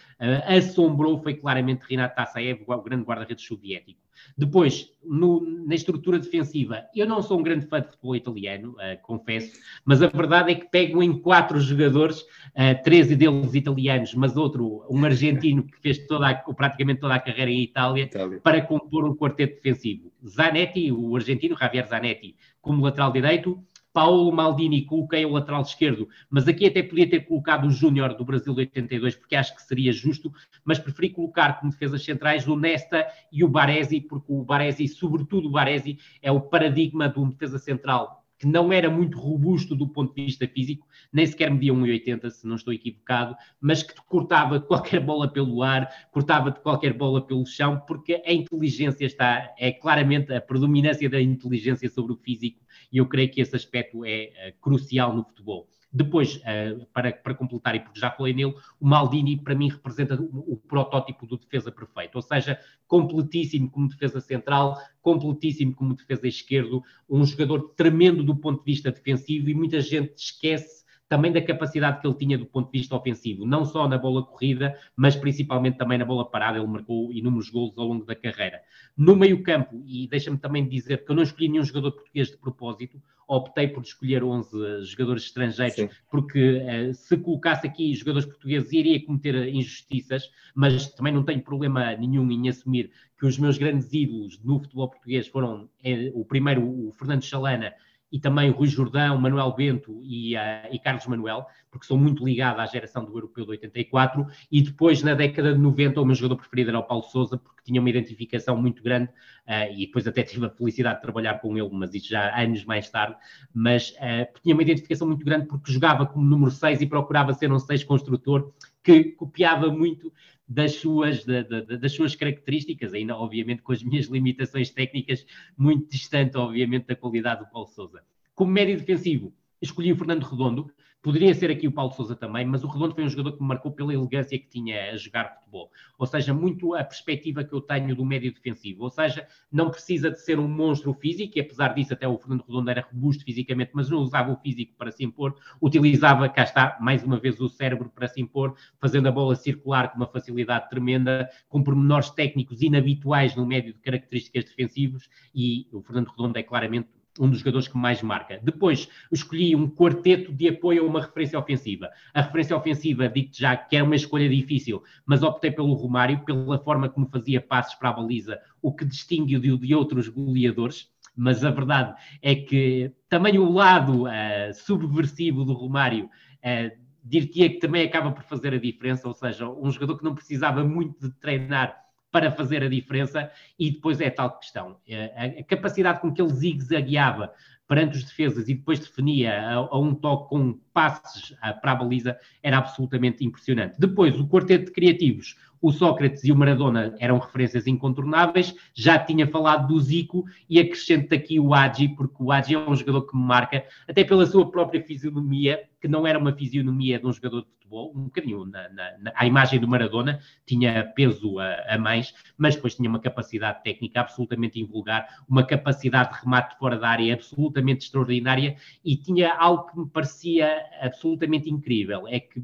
assombrou foi claramente Renato Tassaev, o grande guarda-redes soviético. Depois, no, na estrutura defensiva, eu não sou um grande fã de futebol italiano, uh, confesso, mas a verdade é que pego em quatro jogadores, uh, 13 deles italianos, mas outro, um argentino que fez toda a, praticamente toda a carreira em Itália, Itália, para compor um quarteto defensivo. Zanetti, o argentino, Javier Zanetti, como lateral direito, Paulo Maldini coloquei o lateral esquerdo, mas aqui até podia ter colocado o Júnior do Brasil de 82, porque acho que seria justo, mas preferi colocar como defesas centrais o Nesta e o Baresi, porque o Baresi, sobretudo o Baresi, é o paradigma de uma defesa central que não era muito robusto do ponto de vista físico, nem sequer media 1,80, se não estou equivocado, mas que cortava qualquer bola pelo ar, cortava de qualquer bola pelo chão, porque a inteligência está, é claramente a predominância da inteligência sobre o físico e eu creio que esse aspecto é uh, crucial no futebol. Depois, uh, para, para completar, e porque já falei nele, o Maldini para mim representa o, o, protótipo do defesa perfeito, ou seja, completíssimo como defesa central, completíssimo como defesa esquerdo, um jogador tremendo do ponto de vista defensivo e muita gente esquece também da capacidade que ele tinha do ponto de vista ofensivo, não só na bola corrida, mas principalmente também na bola parada. Ele marcou inúmeros golos ao longo da carreira. No meio-campo, e deixa-me também dizer que eu não escolhi nenhum jogador português de propósito, optei por escolher 11 jogadores estrangeiros, Sim. porque uh, se colocasse aqui jogadores portugueses iria cometer injustiças, mas também não tenho problema nenhum em assumir que os meus grandes ídolos no futebol português foram é, o primeiro, o Fernando Chalana, e também Rui Jordão, Manuel Bento e, uh, e, Carlos Manuel, porque sou muito ligado à geração do Europeu de 84, e depois na década de 90 o meu jogador preferido era o Paulo Sousa, porque tinha uma identificação muito grande, uh, e depois até tive a felicidade de trabalhar com ele, mas isso já anos mais tarde, mas uh, tinha uma identificação muito grande porque jogava como número 6 e procurava ser um 6 construtor, que copiava muito das suas, da, da, das suas características, ainda obviamente com as minhas limitações técnicas, muito distante, obviamente, da qualidade do Paulo Souza. Como médio defensivo, escolhi o Fernando Redondo, Poderia ser aqui o Paulo Souza também, mas o Redondo foi um jogador que me marcou pela elegância que tinha a jogar futebol. Ou seja, muito a perspectiva que eu tenho do médio defensivo. Ou seja, não precisa de ser um monstro físico, e apesar disso, até o Fernando Redondo era robusto fisicamente, mas não usava o físico para se impor, utilizava, cá está, mais uma vez, o cérebro para se impor, fazendo a bola circular com uma facilidade tremenda, com pormenores técnicos inabituais no médio de características defensivos, e o Fernando Redondo é claramente um dos jogadores que mais marca. Depois escolhi um quarteto de apoio a uma referência ofensiva. A referência ofensiva, digo já que era uma escolha difícil, mas optei pelo Romário, pela forma como fazia passes para a baliza, o que distingue-o de, de outros goleadores. Mas a verdade é que também o lado uh, subversivo do Romário uh, diria que também acaba por fazer a diferença, ou seja, um jogador que não precisava muito de treinar para fazer a diferença, e depois é tal questão. É, a, capacidade com que ele zigue-zagueava perante os defesas e depois definia a, a um toque com passes a, para a baliza era absolutamente impressionante. Depois, o quarteto de criativos, o Sócrates e o Maradona eram referências incontornáveis, já tinha falado do Zico e acrescento aqui o Agi, porque o Agi é um jogador que me marca, até pela sua própria fisionomia, que não era uma fisionomia de um jogador de futebol, um bocadinho na, na, na a imagem do Maradona, tinha peso a, a, mais, mas depois tinha uma capacidade técnica absolutamente invulgar, uma capacidade de remate fora da área absolutamente extraordinária e tinha algo que me parecia absolutamente incrível, é que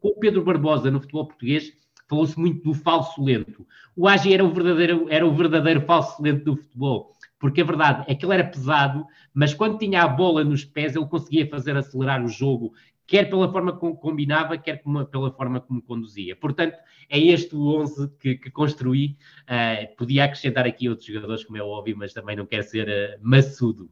com o Pedro Barbosa no futebol português falou-se muito do falso lento. O Agi era o verdadeiro, era o verdadeiro falso lento do futebol, porque a verdade é que ele era pesado, mas quando tinha a bola nos pés, ele conseguia fazer acelerar o jogo, quer pela forma como combinava, quer pela forma como conduzia. Portanto, é este o 11 que, que construí. Uh, podia acrescentar aqui outros jogadores, como é óbvio, mas também não quero ser uh, maçudo.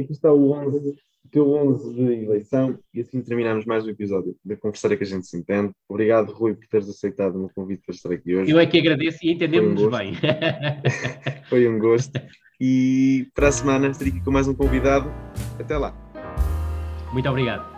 Aqui está o 11 o teu 11 de eleição e assim terminamos mais um episódio da Conversar que a gente se entende. Obrigado, Rui, por teres aceitado o meu convite para estar aqui hoje. Eu é que agradeço e entendemos-nos um bem. Foi um gosto. E para a semana estarei aqui com mais um convidado. Até lá. Muito obrigado.